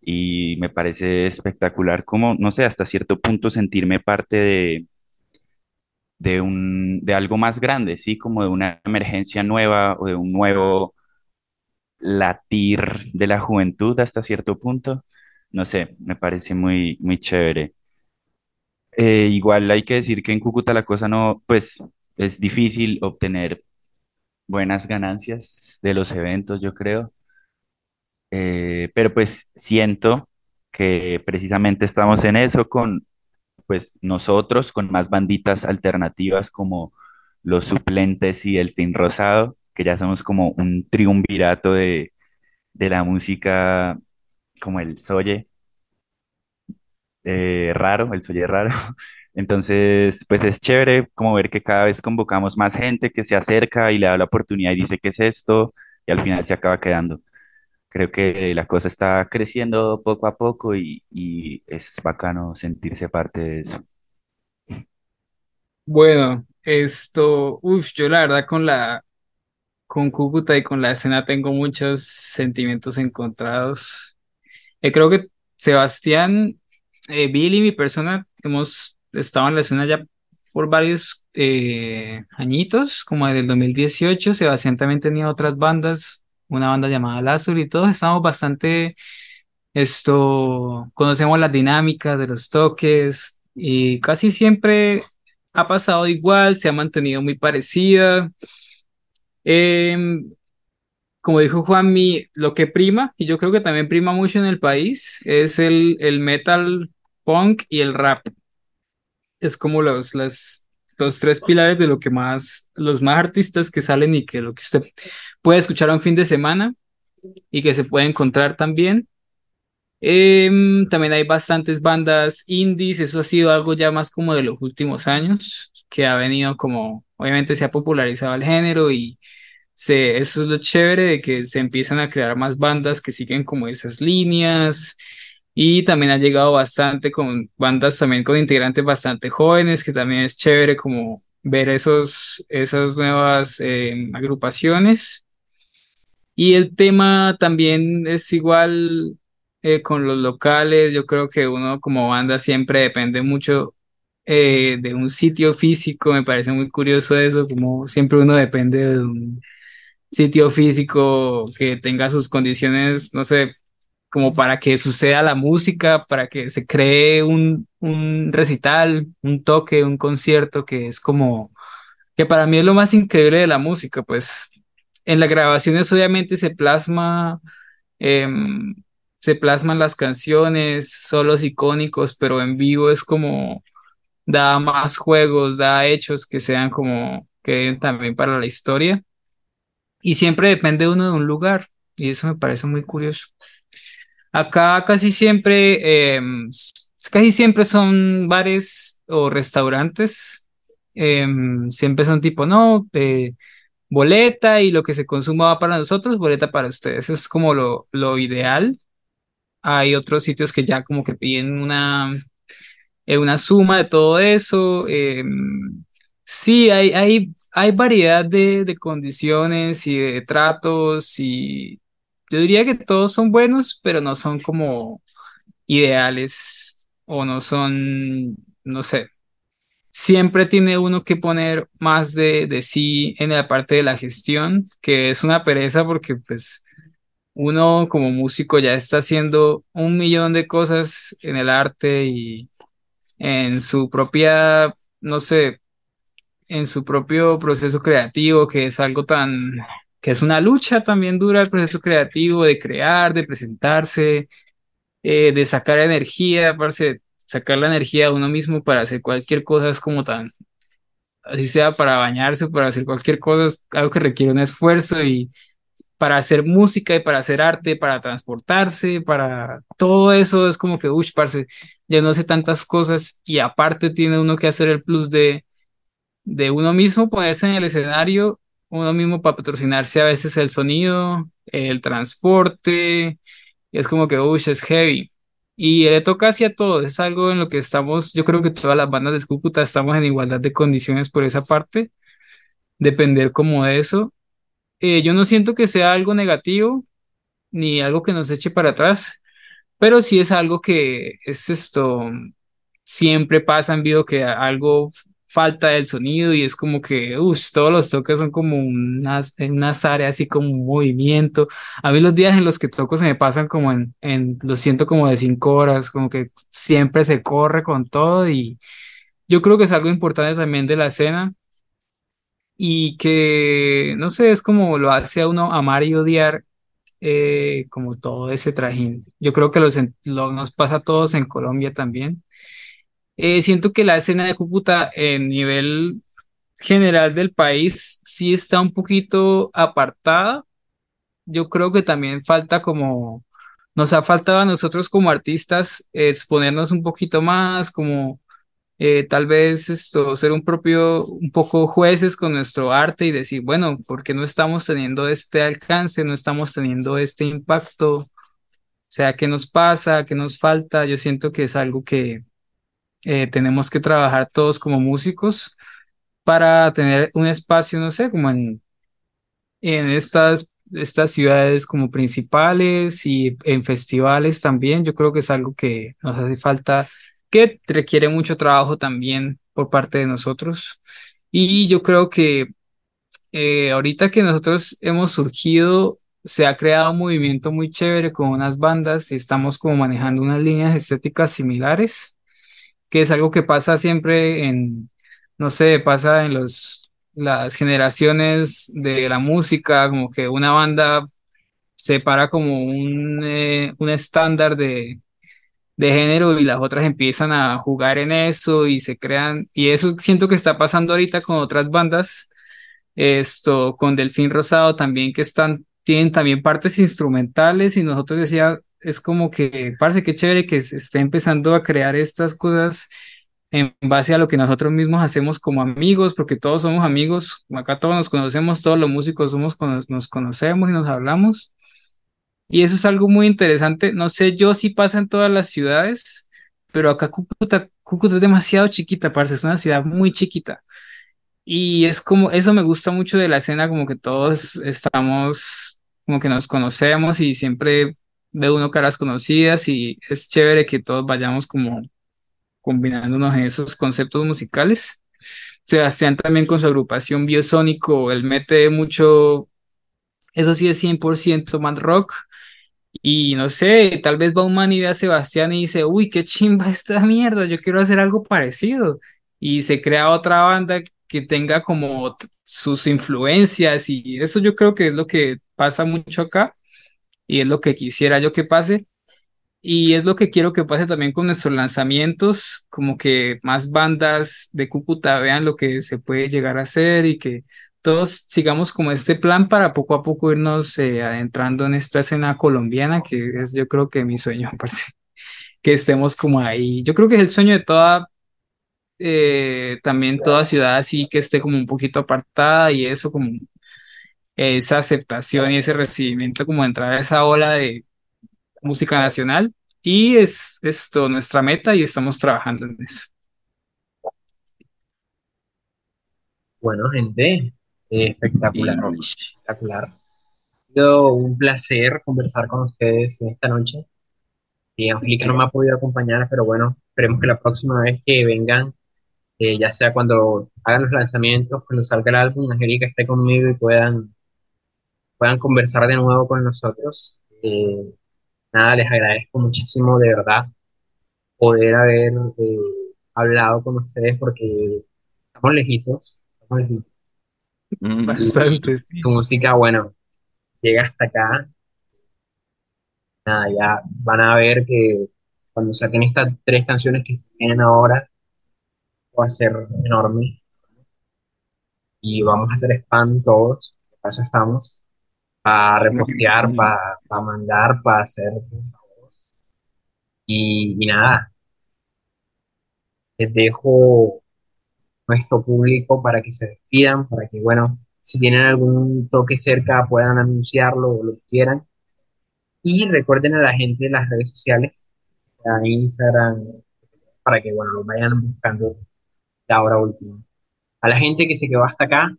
Y me parece espectacular como, no sé, hasta cierto punto sentirme parte de de un, de algo más grande, ¿sí? Como de una emergencia nueva o de un nuevo latir de la juventud hasta cierto punto. No sé, me parece muy, muy chévere. Eh, igual hay que decir que en Cúcuta la cosa no, pues es difícil obtener buenas ganancias de los eventos, yo creo. Eh, pero pues siento que precisamente estamos en eso con pues nosotros con más banditas alternativas como Los Suplentes y El Fin Rosado, que ya somos como un triunvirato de, de la música como el soye eh, raro, el soye raro. [LAUGHS] Entonces, pues es chévere como ver que cada vez convocamos más gente que se acerca y le da la oportunidad y dice qué es esto y al final se acaba quedando. Creo que la cosa está creciendo poco a poco y, es bacano sentirse parte de eso. Bueno, esto, uff, yo la verdad con la, con Cúcuta y con la escena tengo muchos sentimientos encontrados. Eh, creo que Sebastián, eh, Billy, mi persona, hemos estado en la escena ya por varios eh, añitos, como desde el 2018. Sebastián también tenía otras bandas, una banda llamada Lazur y todos estamos bastante, esto, conocemos las dinámicas de los toques y casi siempre ha pasado igual, se ha mantenido muy parecida. Em, como dijo Juanmi, lo que prima, y yo creo que también prima mucho en el país, es el, el metal punk y el rap. Es como los, las, los tres pilares de lo que más, los más artistas que salen y que lo que usted puede escuchar un fin de semana y que se puede encontrar también. Em, también hay bastantes bandas indies, eso ha sido algo ya más como de los últimos años, que ha venido como, obviamente se ha popularizado el género y se, eso es lo chévere de que se empiezan a crear más bandas que siguen como esas líneas y también ha llegado bastante con bandas también con integrantes bastante jóvenes, que también es chévere como ver esos, esas nuevas em, agrupaciones. Y el tema también es igual eh, con los locales. Yo creo que uno como banda siempre depende mucho eh, de un sitio físico. Me parece muy curioso eso, como siempre uno depende de un sitio físico que tenga sus condiciones, no sé, como para que suceda la música, para que se cree un, un recital, un toque, un concierto, que es como, que para mí es lo más increíble de la música, pues en las grabaciones obviamente se plasma, em, se plasman las canciones, solos icónicos, pero en vivo es como, da más juegos, da hechos que sean como, que también para la historia. Y siempre depende uno de un lugar, y eso me parece muy curioso. Acá casi siempre, em, casi siempre son bares o restaurantes. em, siempre son tipo, no, eh, boleta y lo que se consuma va para nosotros, boleta para ustedes. Es como lo, lo ideal. Hay otros sitios que ya como que piden una, eh, una suma de todo eso. em, sí, hay, hay, hay variedad de, de condiciones y de tratos y yo diría que todos son buenos, pero no son como ideales o no son, no sé. Siempre tiene uno que poner más de, de sí en la parte de la gestión, que es una pereza porque pues uno como músico ya está haciendo un millón de cosas en el arte y en su propia, no sé, en su propio proceso creativo, que es algo tan, que es una lucha también dura el proceso creativo de crear, de presentarse, eh, de sacar energía, parce, sacar la energía de uno mismo para hacer cualquier cosa es como tan, así sea para bañarse, para hacer cualquier cosa, es algo que requiere un esfuerzo y para hacer música y para hacer arte, para transportarse, para todo eso es como que, uff, parce, ya no sé tantas cosas y aparte tiene uno que hacer el plus de de uno mismo ponerse en el escenario, uno mismo para patrocinarse a veces el sonido, el transporte, y es como que, uy, es heavy. Y le toca hacia todo, es algo en lo que estamos, yo creo que todas las bandas de Cúcuta estamos en igualdad de condiciones por esa parte, depender como de eso. Eh, yo no siento que sea algo negativo, ni algo que nos eche para atrás, pero sí es algo que es esto, siempre pasa en vivo que algo falta del sonido y es como que, todos los toques son como unas, unas áreas así como un movimiento. A mí los días en los que toco se me pasan como en, en, lo siento como de cinco horas, como que siempre se corre con todo y yo creo que es algo importante también de la escena y que, no sé, es como lo hace a uno amar y odiar. eh, como todo ese trajín. Yo creo que los, lo, nos pasa a todos en Colombia también. Eh, siento que la escena de Cúcuta en nivel general del país sí está un poquito apartada. Yo creo que también falta como, nos ha faltado a nosotros como artistas exponernos un poquito más, como eh, tal vez esto, ser un propio, un poco jueces con nuestro arte y decir, bueno, ¿por qué no estamos teniendo este alcance, no estamos teniendo este impacto? O sea, ¿qué nos pasa? ¿Qué nos falta? Yo siento que es algo que eh, tenemos que trabajar todos como músicos para tener un espacio, no sé, como en, en estas, estas ciudades como principales y en festivales también. Yo creo que es algo que nos hace falta, que requiere mucho trabajo también por parte de nosotros. Y yo creo que eh, ahorita que nosotros hemos surgido, se ha creado un movimiento muy chévere con unas bandas y estamos como manejando unas líneas estéticas similares que es algo que pasa siempre en, no sé, pasa en los, las generaciones de la música, como que una banda se para como un, eh, un estándar de, de género y las otras empiezan a jugar en eso y se crean, y eso siento que está pasando ahorita con otras bandas, esto con Delfín Rosado también que están, tienen también partes instrumentales y nosotros decía, es como que parece que chévere que se esté empezando a crear estas cosas en base a lo que nosotros mismos hacemos como amigos, porque todos somos amigos, acá todos nos conocemos, todos los músicos somos, nos conocemos y nos hablamos. Y eso es algo muy interesante. No sé yo si pasa en todas las ciudades, pero acá Cúcuta, Cúcuta es demasiado chiquita, parce, es una ciudad muy chiquita. Y es como, eso me gusta mucho de la escena, como que todos estamos, como que nos conocemos y siempre ve uno caras conocidas y es chévere que todos vayamos como combinándonos en esos conceptos musicales. Sebastián también con su agrupación Biosónico, él mete mucho, eso sí es 100% man rock, y no sé, tal vez va un man y ve a Sebastián y dice, uy, qué chimba esta mierda, yo quiero hacer algo parecido. Y se crea otra banda que tenga como sus influencias y eso yo creo que es lo que pasa mucho acá y es lo que quisiera yo que pase. Y es lo que quiero que pase también con nuestros lanzamientos, como que más bandas de Cúcuta vean lo que se puede llegar a hacer y que todos sigamos como este plan para poco a poco irnos eh, adentrando en esta escena colombiana, que es yo creo que mi sueño, [LAUGHS] parece, que estemos como ahí. Yo creo que es el sueño de toda, eh, también toda ciudad así que esté como un poquito apartada y eso como esa aceptación y ese recibimiento como entrar a esa ola de música nacional y es esto nuestra meta y estamos trabajando en eso. Bueno, gente, eh, espectacular, espectacular. Ha sido un placer conversar con ustedes esta noche. Y Angélica no me ha podido acompañar, pero bueno, esperemos que la próxima vez que vengan, eh, ya sea cuando hagan los lanzamientos, cuando salga el álbum, Angélica esté conmigo y puedan, puedan conversar de nuevo con nosotros. Eh, nada, les agradezco muchísimo de verdad poder haber eh, hablado con ustedes porque estamos lejitos, estamos lejitos. Mm, bastante, Tu música, bueno, llega hasta acá. Nada, ya van a ver que cuando saquen estas tres canciones que se vienen ahora, va a ser enorme. Y vamos a hacer spam todos, para eso estamos, para repostear, para, para mandar, para hacer y, y nada, les dejo nuestro público para que se despidan, para que, bueno, si tienen algún toque cerca puedan anunciarlo o lo que quieran. Y recuerden a la gente de las redes sociales, a Instagram, para que, bueno, lo vayan buscando la hora última. A la gente que se quedó hasta acá,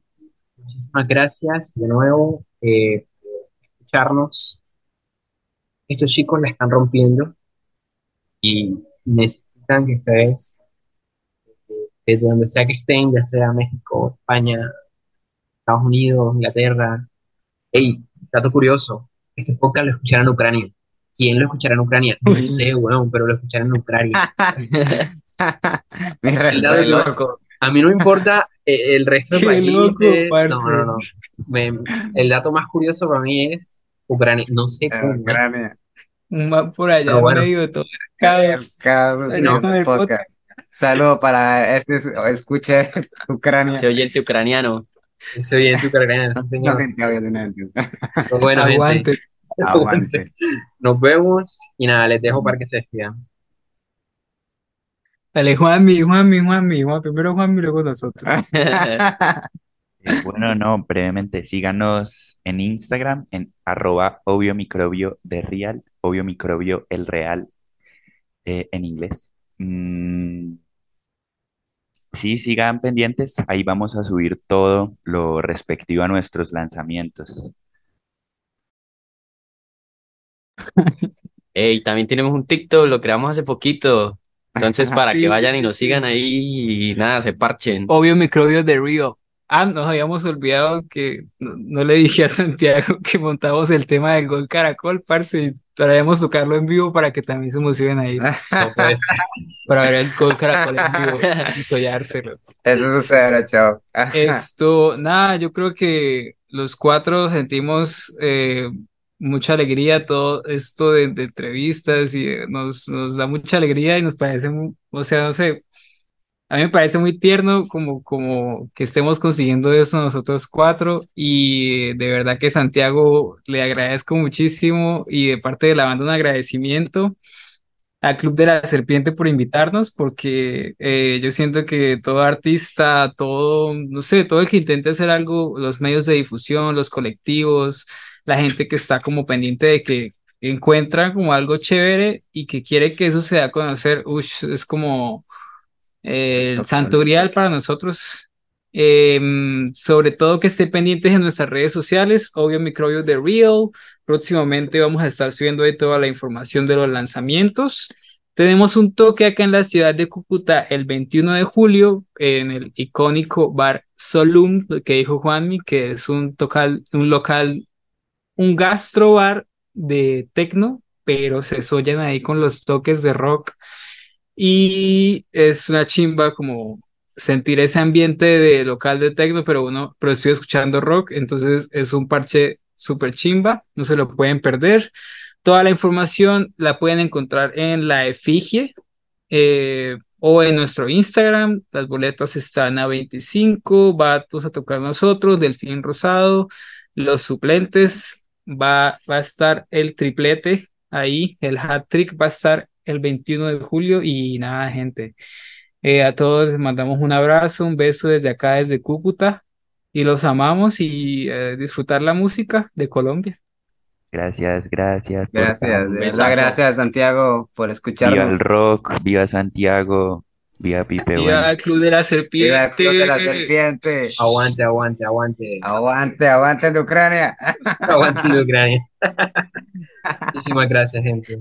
muchísimas gracias de nuevo eh, escucharnos. Estos chicos la están rompiendo y necesitan que ustedes, desde donde sea que estén, ya sea México, España, Estados Unidos, Inglaterra. Hey, dato curioso, este podcast lo escuchará en Ucrania. ¿Quién lo escuchará en Ucrania? No sé, bueno, pero lo escuchará en Ucrania. [LAUGHS] El dato loco. A mí no me importa eh, el resto del [LAUGHS] Qué país. loco, no, no, no. Me- el dato más curioso para mí es Ucrania. No sé cómo. Ucrania. Un man por allá en bueno. medio de todo el. Saludo para este escuche [LAUGHS] Ucrania. Ese oyente ucraniano. Ese oyente ucraniano, No sentía. Pero bueno, gente, Aguante. Aguante. nos vemos y nada, les dejo para que se despidan. Dale, Juanmi, Juanmi, Juanmi, Juan, primero Juanmi, luego nosotros. [LAUGHS] Eh, bueno, no, brevemente, síganos en Instagram en arroba obvio microbio de real, obvio microbio el real eh, en inglés. Mm, sí, sigan pendientes, ahí vamos a subir todo lo respectivo a nuestros lanzamientos. [LAUGHS] Ey, también tenemos un TikTok, lo creamos hace poquito. Entonces, para que vayan y nos sigan ahí y nada, se parchen. Obvio microbios de Río. Ah, nos habíamos olvidado que no, no le dije a Santiago [LAUGHS] que montamos el tema del gol caracol, parce, y traemos tocarlo en vivo para que también se emocionen ahí, [LAUGHS] No ser. para ver el gol caracol en vivo y soñárselo. Eso sucederá, chao. Esto, nada, yo creo que los cuatro sentimos eh, mucha alegría todo esto de, entrevistas y eh, nos, nos da mucha alegría y nos parece, o sea, no sé, a mí me parece muy tierno como, como que estemos consiguiendo eso nosotros cuatro y de verdad que Santiago le agradezco muchísimo y de parte de la banda un agradecimiento al Club de la Serpiente por invitarnos, porque eh, yo siento que todo artista, todo, no sé, todo el que intente hacer algo, los medios de difusión, los colectivos, la gente que está como pendiente de que encuentran como algo chévere y que quiere que eso se dé a conocer, ush, es como eh, el santo grial para nosotros. Em, sobre todo que estén pendientes en nuestras redes sociales, obvio Microbios de Real. Próximamente vamos a estar subiendo ahí toda la información de los lanzamientos. Tenemos un toque acá en la ciudad de Cúcuta el 21 de julio en el icónico bar Solum, que dijo Juanmi, que es un, tocal, un local, un gastrobar de tecno, pero se sollan ahí con los toques de rock y es una chimba como sentir ese ambiente de local de techno, pero uno, pero estoy escuchando rock, entonces es un parche súper chimba, no se lo pueden perder. Toda la información la pueden encontrar en la efigie eh, o en nuestro Instagram. Las boletas están a 25, va pues, a tocar nosotros, Delfín Rosado, los suplentes, va, va a estar el triplete ahí, el hat trick va a estar el 21 de julio y nada, gente. Eh, a todos les mandamos un abrazo, un beso desde acá, desde Cúcuta, y los amamos y eh, disfrutar la música de Colombia. Gracias, gracias Gracias, de verdad, gracias Santiago por Viva escucharnos. el rock, viva Santiago, viva Pipe Viva Bueno. el Club de la Viva el Club de la Serpiente. Serpiente. Aguante, aguante, aguante. Aguante, aguante de Ucrania. [LAUGHS] Aguante de Ucrania. [LAUGHS] Muchísimas gracias, gente.